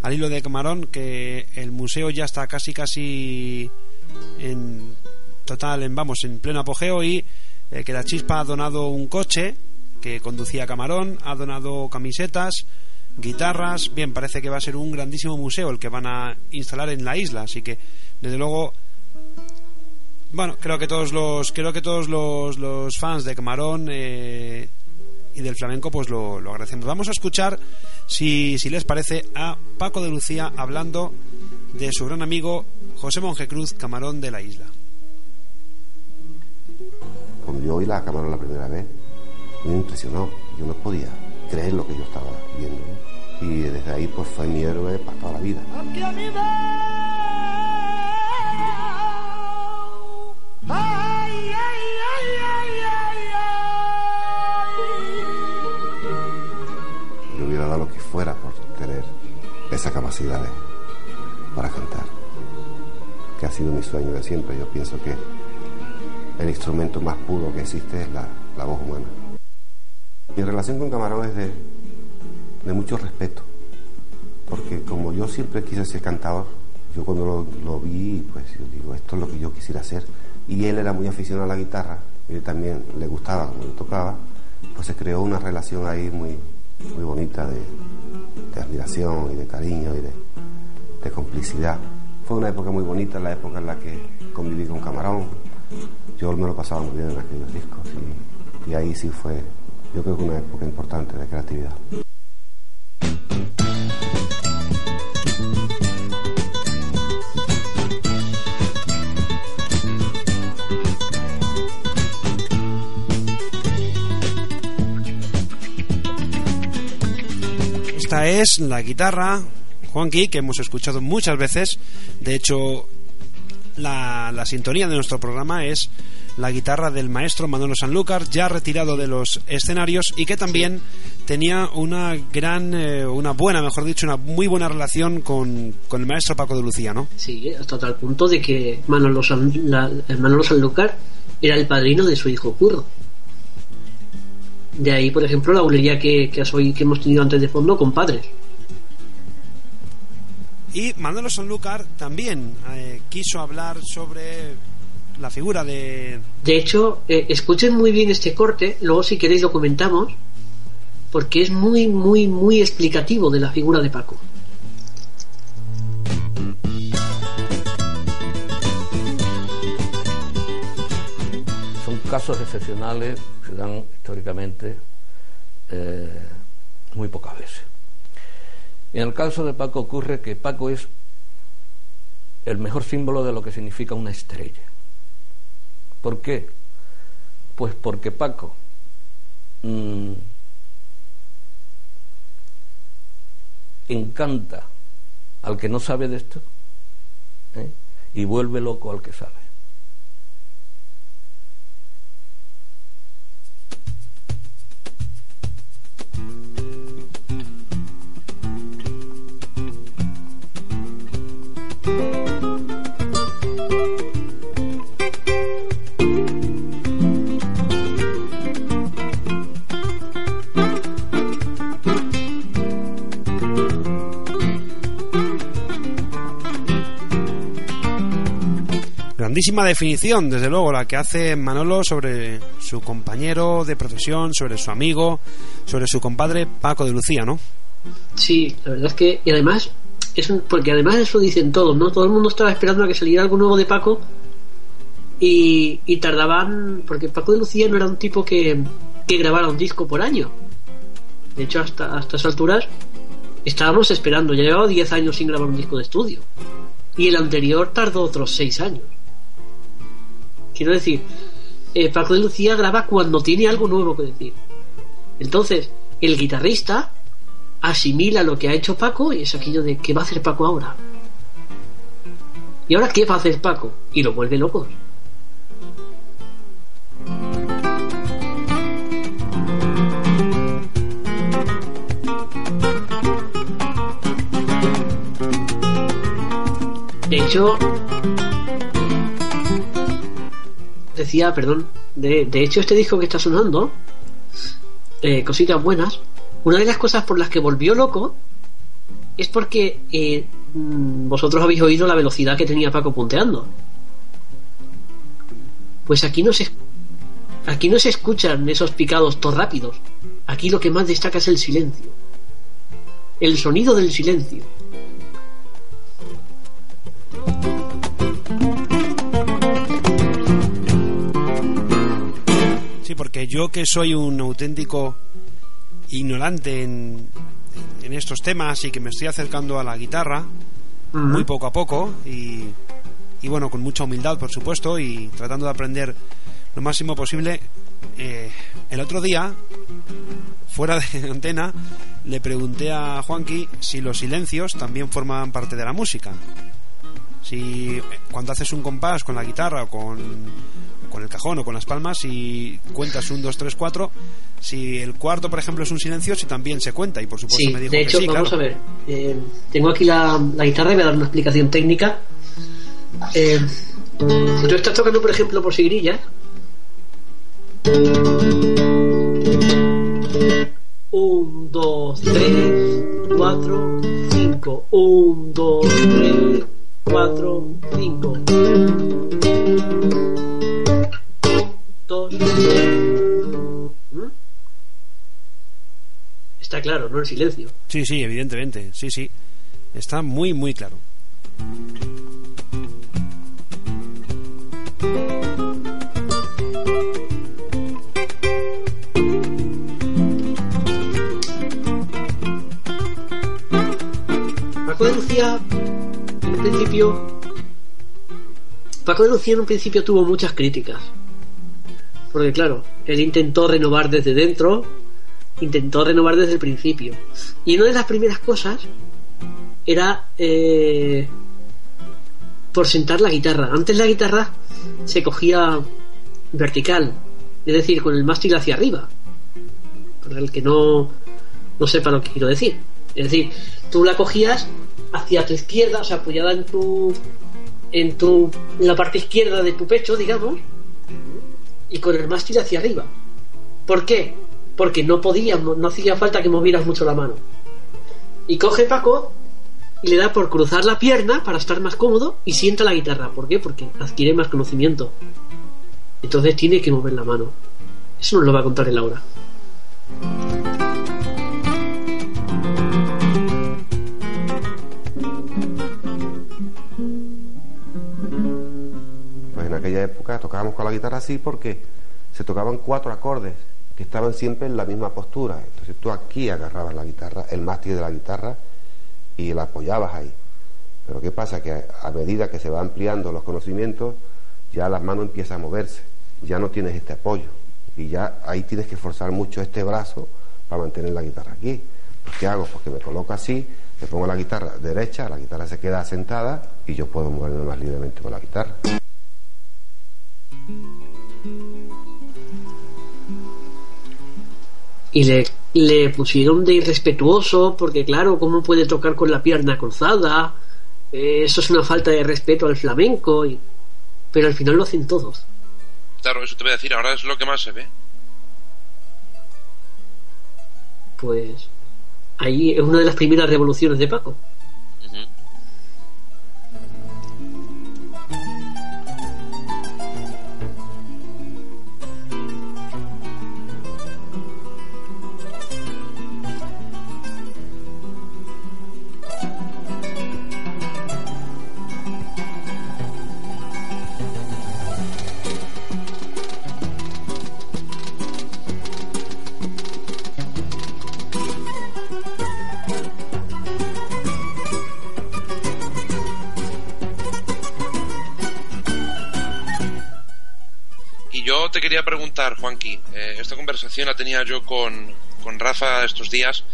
al hilo de Camarón que el museo ya está casi, casi en total, en, vamos, en pleno apogeo y eh, que la Chispa ha donado un coche que conducía Camarón, ha donado camisetas, guitarras. Bien, parece que va a ser un grandísimo museo el que van a instalar en la isla, así que desde luego bueno, creo que todos los creo que todos los, los fans de Camarón eh, y del flamenco pues lo, lo agradecemos. Vamos a escuchar si, si les parece a Paco de Lucía hablando de su gran amigo José Monjecruz, Camarón de la isla. Cuando yo oí la cámara la primera vez, me impresionó. Yo no podía creer lo que yo estaba viendo. ¿no? Y desde ahí pues fue mi héroe para toda la vida. Aquí fuera por tener esa capacidad de- para cantar, que ha sido mi sueño de siempre. Yo pienso que el instrumento más puro que existe es la, la voz humana. Mi relación con Camarón es de, de mucho respeto, porque como yo siempre quise ser cantador, yo cuando lo, lo vi, pues yo digo, esto es lo que yo quisiera hacer. Y él era muy aficionado a la guitarra, y él también le gustaba como yo tocaba, pues se creó una relación ahí muy, muy bonita de, de admiración y de cariño y de, de complicidad. Fue una época muy bonita, la época en la que conviví con Camarón. Yo me lo pasaba muy bien en aquellos discos y, y ahí sí fue, yo creo que una época importante de creatividad. Es la guitarra Juanqui que hemos escuchado muchas veces. De hecho, la, la sintonía de nuestro programa es la guitarra del maestro Manolo Sanlúcar, ya retirado de los escenarios y que también tenía una gran, eh, una buena, mejor dicho, una muy buena relación con, con el maestro Paco de Lucía, ¿no? Sí, hasta tal punto de que Manolo, San, la- Manolo Sanlúcar era el padrino de su hijo Curro. De ahí, por ejemplo, la bulería que, que, oí- que hemos tenido antes de fondo con padres. Y Manolo Sanlúcar también eh, quiso hablar sobre la figura de, De hecho, eh, escuchen muy bien este corte, luego si queréis lo comentamos, porque es muy, muy, muy explicativo de la figura de Paco. Casos excepcionales, se dan históricamente eh, muy pocas veces. En el caso de Paco ocurre que Paco es el mejor símbolo de lo que significa una estrella. ¿Por qué? Pues porque Paco mm, encanta al que no sabe de esto ¿eh? y vuelve loco al que sabe. Grandísima definición, desde luego, la que hace Manolo sobre su compañero de profesión, sobre su amigo, sobre su compadre Paco de Lucía, ¿no? Sí, la verdad es que, y además, es un- porque además eso dicen todos, ¿no? Todo el mundo estaba esperando a que saliera algo nuevo de Paco y, y tardaban, porque Paco de Lucía no era un tipo que, que grabara un disco por año. De hecho, hasta, hasta esas alturas, estábamos esperando, ya llevaba 10 años sin grabar un disco de estudio. Y el anterior tardó otros 6 años. Quiero decir, eh, Paco de Lucía graba cuando tiene algo nuevo que decir. Entonces, el guitarrista asimila lo que ha hecho Paco y es aquello de ¿qué va a hacer Paco ahora? ¿Y ahora qué va a hacer Paco? Y lo vuelve locos. De hecho, decía, perdón, de, de hecho este disco que está sonando, eh, Cositas Buenas, una de las cosas por las que volvió loco es porque eh, mm, vosotros habéis oído la velocidad que tenía Paco punteando. Pues aquí no se aquí no se escuchan esos picados todo rápidos. Aquí lo que más destaca es el silencio. El sonido del silencio. Sí, porque yo que soy un auténtico ignorante en, en estos temas y que me estoy acercando a la guitarra muy poco a poco y, y bueno, con mucha humildad por supuesto y tratando de aprender lo máximo posible, eh, el otro día, fuera de antena, le pregunté a Juanqui si los silencios también forman parte de la música. Si eh, cuando haces un compás con la guitarra o con, con el cajón o con las palmas y cuentas un, dos, tres, cuatro, si el cuarto, por ejemplo, es un silencio, si también se cuenta y por supuesto Sí, me dijo de que hecho, sí, vamos claro. a ver. eh, tengo aquí la, la guitarra y voy a dar una explicación técnica. Eh, tú estás tocando, por ejemplo, por sigrillas. Un, dos, tres, cuatro, cinco. Un, dos, tres, cuatro, cinco. ¿Mm? Está claro, ¿no? El silencio. Sí, sí, evidentemente, sí, sí. Está muy, muy claro. Paco de Lucía, en un principio. Paco de Lucía en un principio tuvo muchas críticas. Porque, claro, él intentó renovar desde dentro, intentó renovar desde el principio. Y una de las primeras cosas era eh, por sentar la guitarra. Antes la guitarra se cogía vertical, es decir, con el mástil hacia arriba. Para el que no, no sepa lo que quiero decir. Es decir, tú la cogías hacia tu izquierda, o sea, apoyada en tu, en tu, en la parte izquierda de tu pecho, digamos, y con el mástil hacia arriba. ¿Por qué? Porque no podías, no hacía falta que movieras mucho la mano. Y coge Paco y le da por cruzar la pierna para estar más cómodo y sienta la guitarra. ¿Por qué? Porque adquiere más conocimiento. Entonces tiene que mover la mano. Eso nos lo va a contar el Laura. Aquella época tocábamos con la guitarra así porque se tocaban cuatro acordes que estaban siempre en la misma postura. Entonces tú aquí agarrabas la guitarra, el mástil de la guitarra y la apoyabas ahí. Pero ¿qué pasa? Que a medida que se va ampliando los conocimientos, ya las manos empiezan a moverse, ya no tienes este apoyo y ya ahí tienes que forzar mucho este brazo para mantener la guitarra aquí. Pues, ¿Qué hago? Porque me coloco así, le pongo la guitarra derecha, la guitarra se queda sentada y yo puedo moverme más libremente con la guitarra. Y le, le pusieron de irrespetuoso porque claro, ¿cómo puede tocar con la pierna cruzada? Eh, eso es una falta de respeto al flamenco. Y... Pero al final lo hacen todos. Claro, eso te voy a decir, ahora es lo que más se ve. Pues ahí es una de las primeras revoluciones de Paco. Ujú. te quería preguntar, Juanqui, eh, esta conversación la tenía yo con, con Rafa estos días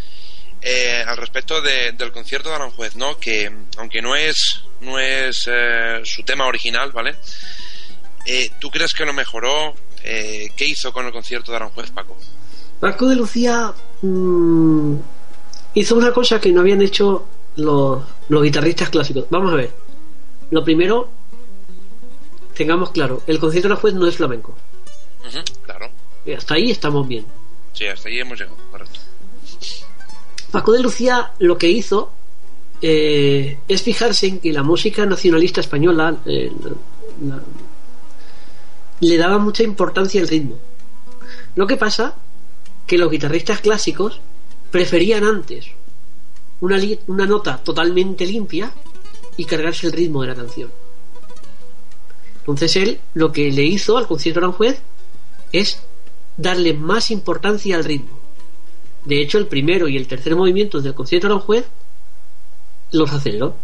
eh, al respecto de- del concierto de Aranjuez, ¿no? Que aunque no es no es eh, su tema original, ¿vale? Eh, ¿Tú crees que lo mejoró? Eh, ¿Qué hizo con el concierto de Aranjuez, Paco? Paco de Lucía mm, hizo una cosa que no habían hecho los, los guitarristas clásicos. Vamos a ver. Lo primero, tengamos claro, el concierto de la juez no es flamenco. Claro. Y hasta ahí estamos bien. Sí, hasta ahí hemos llegado, correcto. Paco de Lucía lo que hizo eh, es fijarse en que la música nacionalista española eh, la- la- le daba mucha importancia al ritmo. Lo que pasa que los guitarristas clásicos preferían antes una, una nota totalmente limpia y cargarse el ritmo de la canción. Entonces él lo que le hizo al concierto Aranjuez es darle más importancia al ritmo. De hecho, el primero y el tercer movimiento del concierto Aranjuez los aceleró.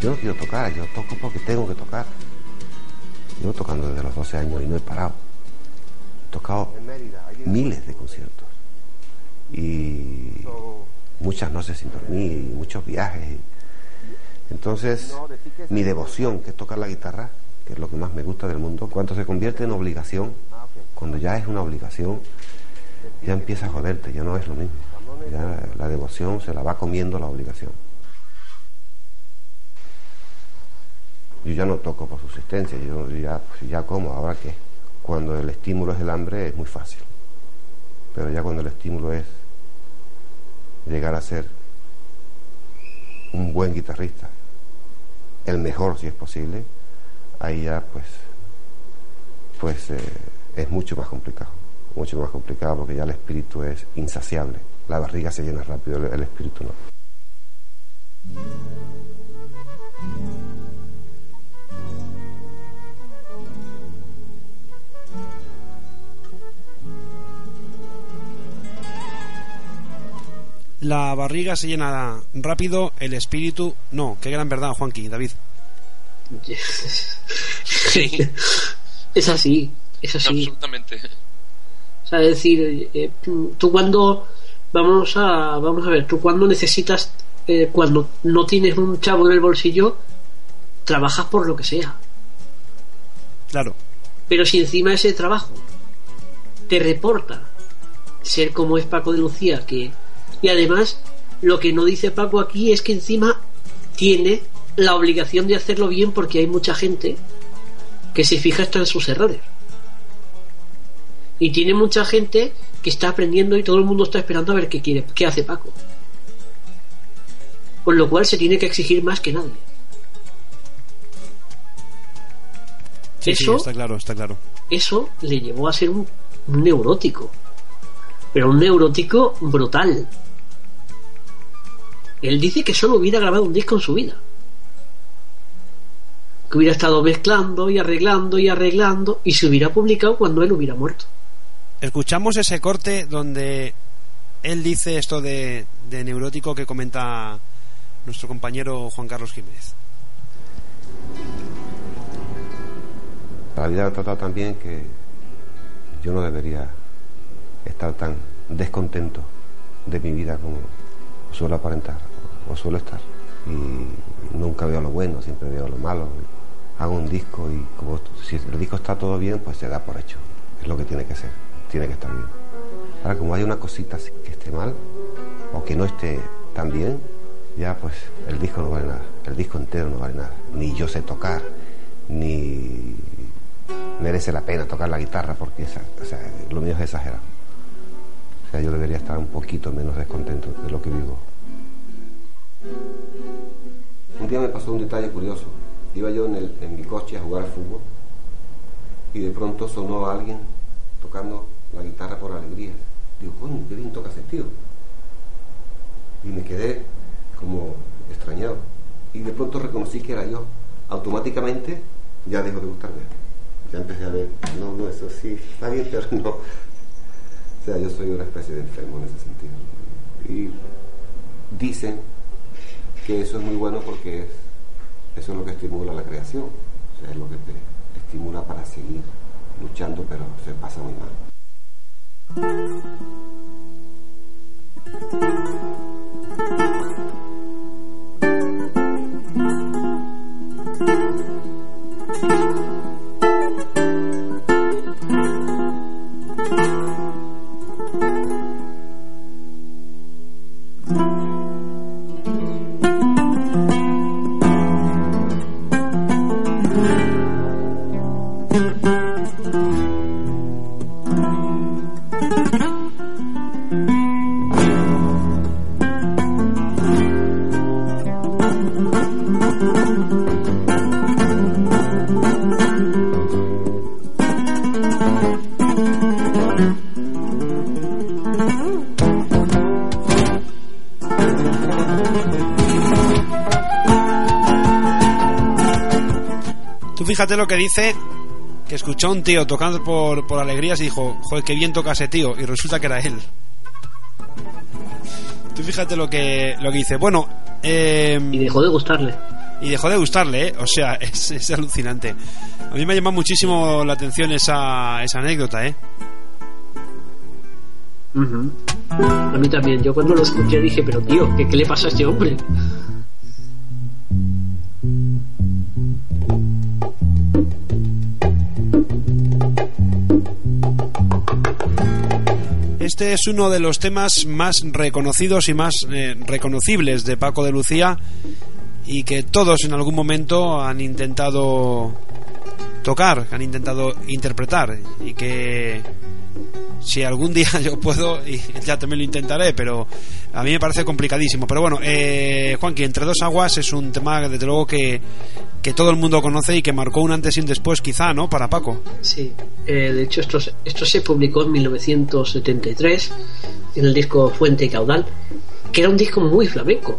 Yo no quiero tocar, yo toco porque tengo que tocar. Llevo tocando desde los 12 años y no he parado. He tocado miles de conciertos. Y muchas noches sin dormir, y muchos viajes. Entonces, mi devoción, que es tocar la guitarra, que es lo que más me gusta del mundo, cuando se convierte en obligación, cuando ya es una obligación, ya empieza a joderte, ya no es lo mismo. Ya la devoción se la va comiendo la obligación. Yo ya no toco por subsistencia, yo ya, pues, ya como, ahora qué. Cuando el estímulo es el hambre es muy fácil, pero ya cuando el estímulo es llegar a ser un buen guitarrista, el mejor si es posible, ahí ya pues, pues eh, es mucho más complicado, mucho más complicado porque ya el espíritu es insaciable, la barriga se llena rápido, el, el espíritu no. La barriga se llena rápido, el espíritu no. Qué gran verdad, Juanqui, David. Sí, Es así, es así. absolutamente. O sea, es decir, eh, tú cuando vamos a vamos a ver, tú cuando necesitas eh, cuando no tienes un chavo en el bolsillo, trabajas por lo que sea. Claro. Pero si encima ese trabajo te reporta ser como es Paco de Lucía, que y además lo que no dice Paco aquí es que encima tiene la obligación de hacerlo bien porque hay mucha gente que se fija hasta en sus errores. Y tiene mucha gente que está aprendiendo y todo el mundo está esperando a ver qué quiere, qué hace Paco. Con lo cual se tiene que exigir más que nadie. Sí, sí, Eso- está claro, está claro. Eso le llevó a ser un neurótico. Pero un neurótico brutal. Él dice que solo hubiera grabado un disco en su vida. Que hubiera estado mezclando y arreglando y arreglando y se hubiera publicado cuando él hubiera muerto. Escuchamos ese corte donde él dice esto de, de neurótico que comenta nuestro compañero Juan Carlos Jiménez. La vida me ha tratado tan bien que yo no debería estar tan descontento de mi vida como suelo aparentar o suelo estar. Y nunca veo lo bueno, siempre veo lo malo. Hago un disco y como si el disco está todo bien, pues se da por hecho. Es lo que tiene que ser, tiene que estar bien. Ahora, como hay una cosita que esté mal o que no esté tan bien, ya pues el disco no vale nada, el disco entero no vale nada. Ni yo sé tocar, ni merece la pena tocar la guitarra porque lo mío es exagerado. O sea, yo debería estar un poquito menos descontento de lo que vivo. Un día me pasó un detalle curioso. Iba yo en, el- en mi coche a jugar al fútbol y de pronto sonó alguien tocando la guitarra por alegría. Digo, coño, qué bien toca ese tío. Y me quedé como extrañado. Y de pronto reconocí que era yo. Automáticamente ya dejó de gustarme. Ya empecé a ver, no, no, eso sí, está bien, pero no. O sea, yo soy una especie de enfermo en ese sentido. Y dicen que eso es muy bueno porque es, eso es lo que estimula la creación. O sea, es lo que te estimula para seguir luchando, pero se pasa muy mal. Tú fíjate lo que dice, que escuchó a un tío tocando por, por alegrías y dijo, joder, qué bien toca ese tío, y resulta que era él. Tú fíjate lo que, lo que dice. Bueno, eh, Y dejó de gustarle. y dejó de gustarle, ¿eh? o sea, es, es alucinante. A mí me ha llamado muchísimo la atención esa, esa anécdota, ¿eh? Ujú. A mí también. Yo cuando lo escuché dije, pero tío, ¿qué, qué le pasa a este hombre? Este es uno de los temas más reconocidos y más eh, reconocibles de Paco de Lucía y que todos en algún momento han intentado tocar, han intentado interpretar y que si algún día yo puedo, y ya también lo intentaré, pero a mí me parece complicadísimo. Pero bueno, eh, Juanqui, Entre dos aguas es un tema desde luego que, que todo el mundo conoce y que marcó un antes y un después quizá, ¿no? Para Paco. Sí, eh, de hecho esto, esto se publicó en 1973 en el disco Fuente y Caudal, que era un disco muy flamenco.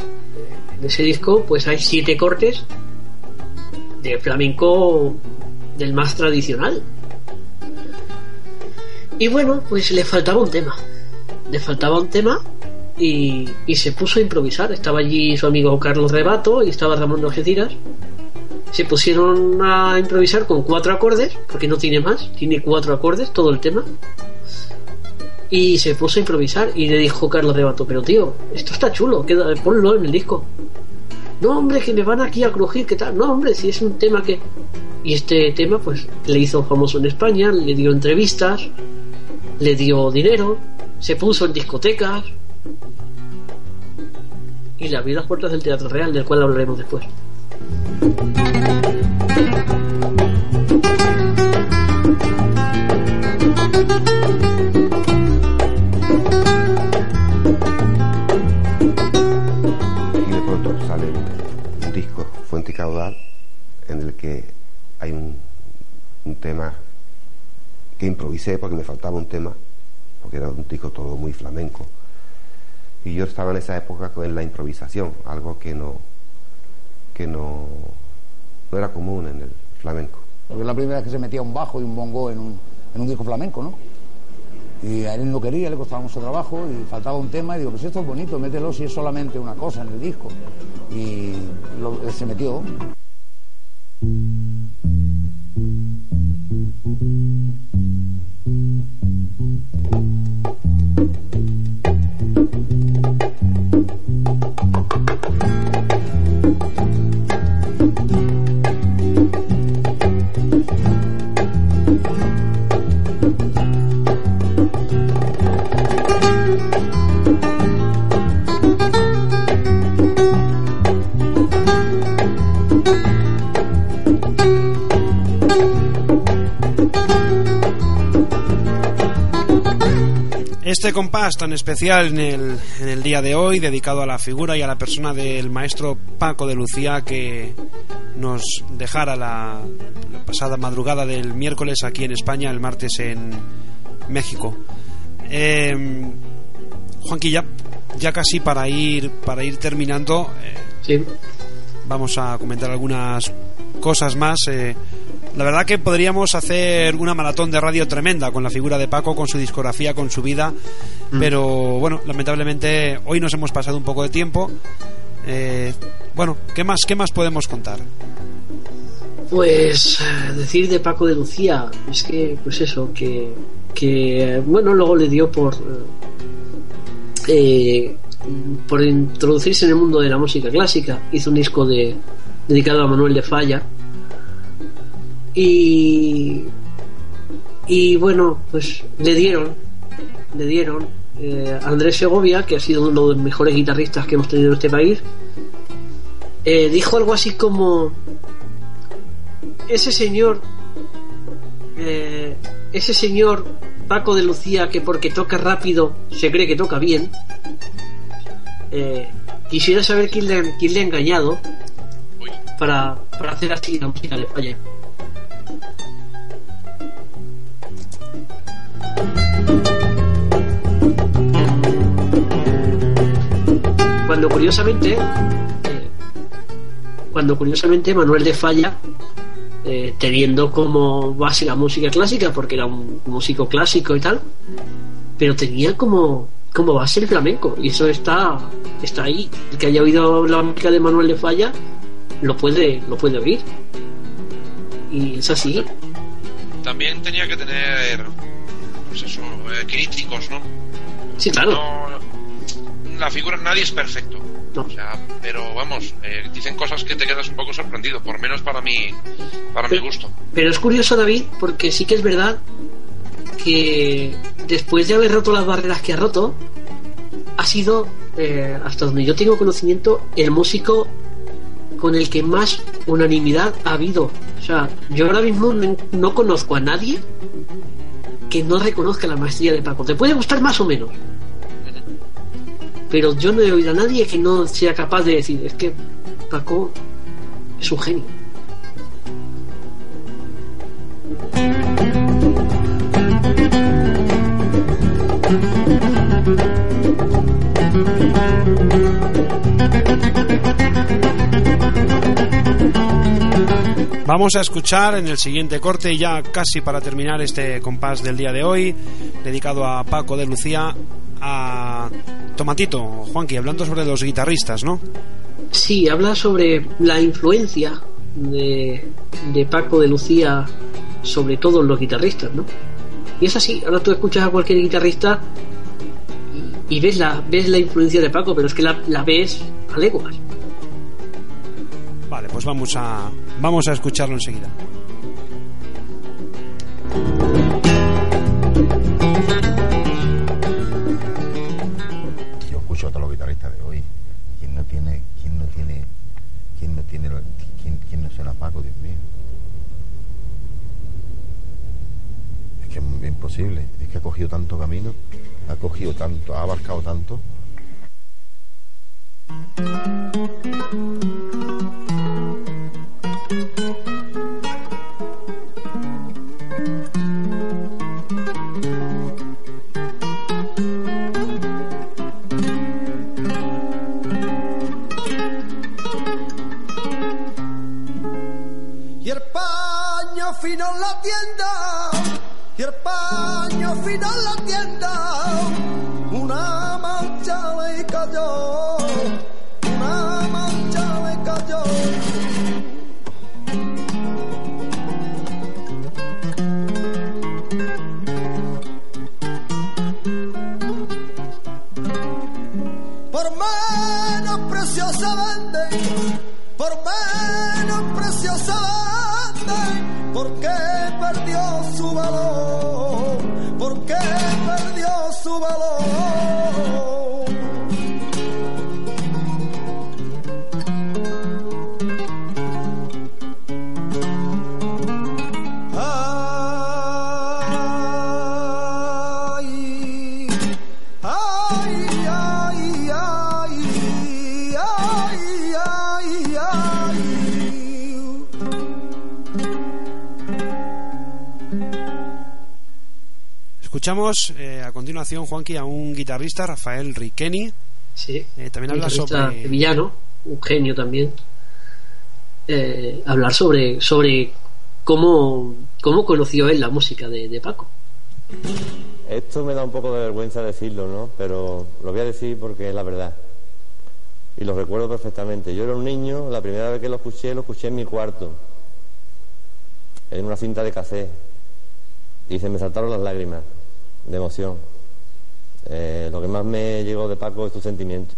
En ese disco pues hay siete cortes de flamenco del más tradicional. Y bueno, pues le faltaba un tema. Le faltaba un tema y, y se puso a improvisar. Estaba allí su amigo Carlos Rebato y estaba Ramón de. Se pusieron a improvisar con cuatro acordes, porque no tiene más, tiene cuatro acordes todo el tema. Y se puso a improvisar y le dijo Carlos Rebato, pero tío, esto está chulo, queda, ponlo en el disco. No, hombre, que me van aquí a crujir, ¿qué tal? No, hombre, si es un tema que... Y este tema, pues, le hizo famoso en España, le dio entrevistas, le dio dinero, se puso en discotecas y le abrió las puertas del Teatro Real, del cual hablaremos después. y de pronto sale un, disco, Fuente Caudal, en el que hay un, un tema que improvisé porque me faltaba un tema, porque era un disco todo muy flamenco. Y yo estaba en esa época con la improvisación, algo que no, que no, no era común en el flamenco. Porque es la primera vez que se metía un bajo y un bongo en un, en un disco flamenco, ¿no? Y a él no quería, le costaba mucho trabajo y faltaba un tema y digo, pues esto es bonito, mételo si es solamente una cosa en el disco. Y lo- se metió. Compás tan especial en el, en el día de hoy, dedicado a la figura y a la persona del maestro Paco de Lucía, que nos dejara la, la pasada madrugada del miércoles aquí en España, el martes en México. Eh, Juanqui, ya, ya casi para ir, para ir terminando, eh, Sí. vamos a comentar algunas cosas más. eh. La verdad que podríamos hacer una maratón de radio tremenda con la figura de Paco, con su discografía, con su vida, pero bueno, lamentablemente hoy nos hemos pasado un poco de tiempo. Eh, bueno, ¿qué más, ¿qué más podemos contar? Pues eh, decir de Paco de Lucía, es que, pues eso, que, que bueno, luego le dio por, eh, eh, por introducirse en el mundo de la música clásica. Hizo un disco de, dedicado a Manuel de Falla. Y, y bueno, pues le dieron, le dieron eh, a Andrés Segovia, que ha sido uno de los mejores guitarristas que hemos tenido en este país. eh, dijo algo así como ese señor eh, ese señor Paco de Lucía que porque toca rápido se cree que toca bien quisiera saber quién le, ha- quién le ha engañado para, para hacer así la música de falla cuando curiosamente eh, cuando curiosamente Manuel de Falla eh, teniendo como base la música clásica porque era un músico clásico y tal pero tenía como como base el flamenco. Y eso está está ahí. El que haya oído la música de Manuel de Falla lo puede lo puede oír. Y es así. También tenía que tener, pues eso, eh, críticos, ¿no? sí claro. No, la figura, nadie es perfecto. No. O sea, pero vamos, eh, dicen cosas que te quedas un poco sorprendido, por menos para mi, para mi gusto. Pero es curioso, David, porque sí que es verdad que después de haber roto las barreras que ha roto, ha sido, eh, hasta donde yo tengo conocimiento, el músico con el que más unanimidad ha habido. O sea, yo ahora mismo no, no conozco a nadie que no reconozca la maestría de Paco. Te puede gustar más o menos. Pero yo no he oído a nadie que no sea capaz de decir, es que Paco es un genio. Vamos a escuchar en el siguiente corte, ya casi para terminar este compás del día de hoy, dedicado a Paco de Lucía, a Tomatito, Juanqui, hablando sobre los guitarristas, ¿no? Sí, habla sobre la influencia de, de Paco de Lucía sobre todos los guitarristas, ¿no? Y es así, ahora tú escuchas a cualquier guitarrista y, y ves, la, ves la influencia de Paco, pero es que la, la ves a leguas. Vale, pues vamos a, vamos a escucharlo enseguida. Es que ha cogido tanto camino, ha cogido tanto, ha abarcado tanto. y el paño fino en la tienda, y el paño fino en la tienda, una mancha le cayó, una mancha le cayó. Por menos precio se venden, por menos precio se venden, porque perdió su valor, porque perdió su valor. Escuchamos eh, a continuación, Juanqui, a un guitarrista, Rafael Riqueni. Sí. Eh, también habla guitarrista sobre... sevillano, un genio también. Eh, hablar sobre, sobre cómo, cómo conoció él la música de, de Paco. Esto me da un poco de vergüenza decirlo, ¿no? Pero lo voy a decir porque es la verdad. Y lo recuerdo perfectamente. Yo era un niño, la primera vez que lo escuché, lo escuché en mi cuarto, en una cinta de café. Y se me saltaron las lágrimas de emoción. Eh, lo que más me llegó de Paco es su sentimiento.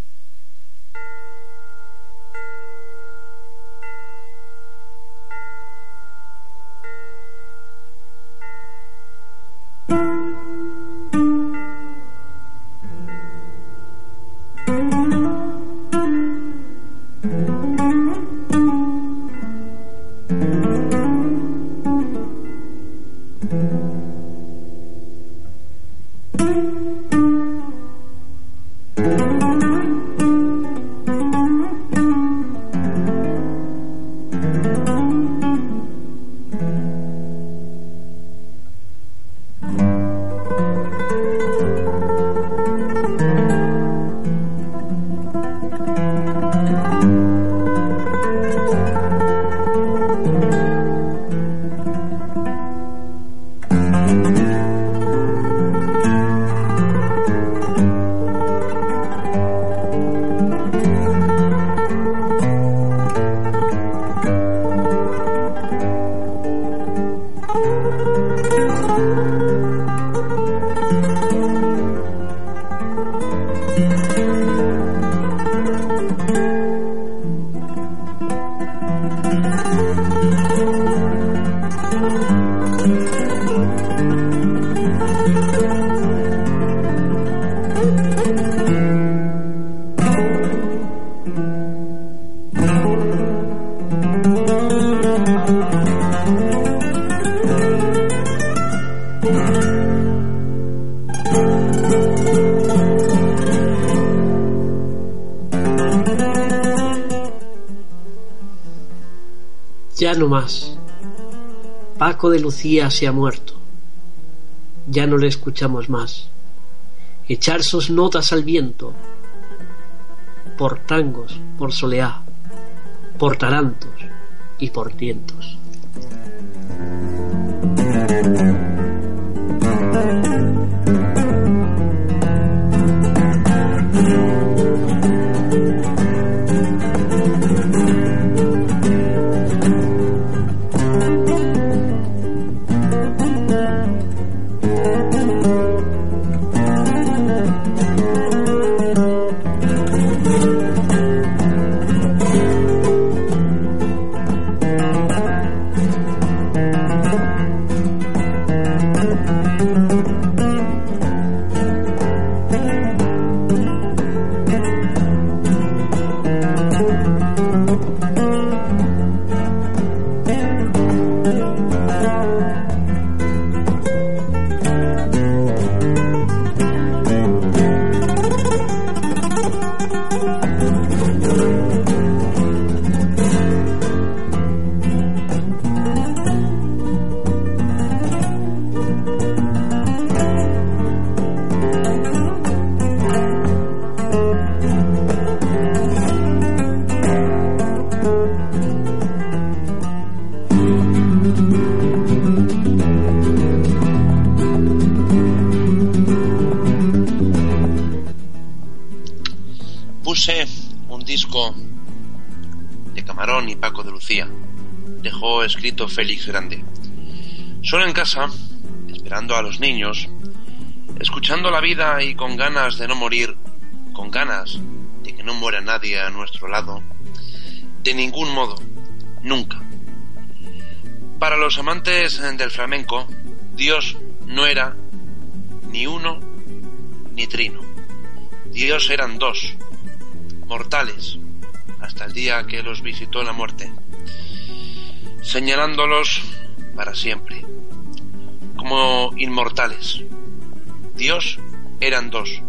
Paco de Lucía se ha muerto. Ya no le escuchamos más. Echar sus notas al viento. Por tangos, por soleá, por tarantos y por tientos. Esperando a los niños, escuchando la vida y con ganas de no morir, con ganas de que no muera nadie a nuestro lado, de ningún modo, nunca. Para los amantes del flamenco, Dios no era ni uno ni trino. Dios eran dos, mortales, hasta el día que los visitó la muerte, señalándolos para siempre, inmortales. Dios eran dos,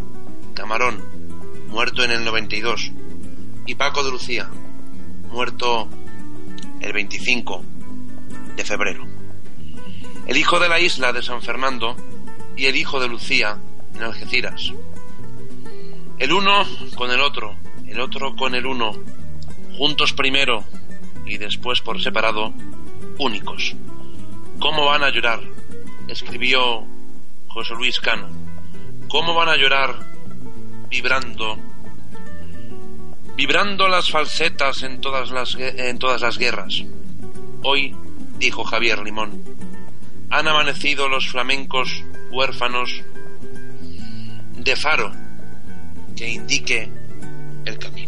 Camarón, muerto en el 92, y Paco de Lucía, muerto el 25 de febrero. El hijo de la isla de San Fernando y el hijo de Lucía en Algeciras. El uno con el otro, el otro con el uno, juntos primero y después por separado, únicos. ¿Cómo van a llorar? Escribió José Luis Cano. ¿Cómo van a llorar vibrando, vibrando las falsetas en todas las, en todas las guerras? Hoy, dijo Javier Limón, han amanecido los flamencos huérfanos de faro que indique el camino.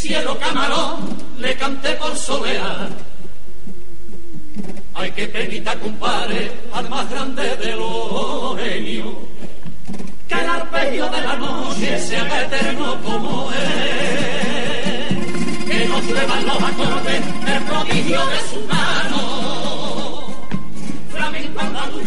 Cielo camarón le cante por solear. Hay que penita, compadre, al más grande de los genios. Que el arpegio de la noche sea eterno como él que nos llevan los acordes el prodigio de su mano. Flamenco andaluz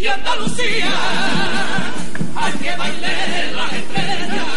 Y Andalucía. Hay que bailar las estrellas.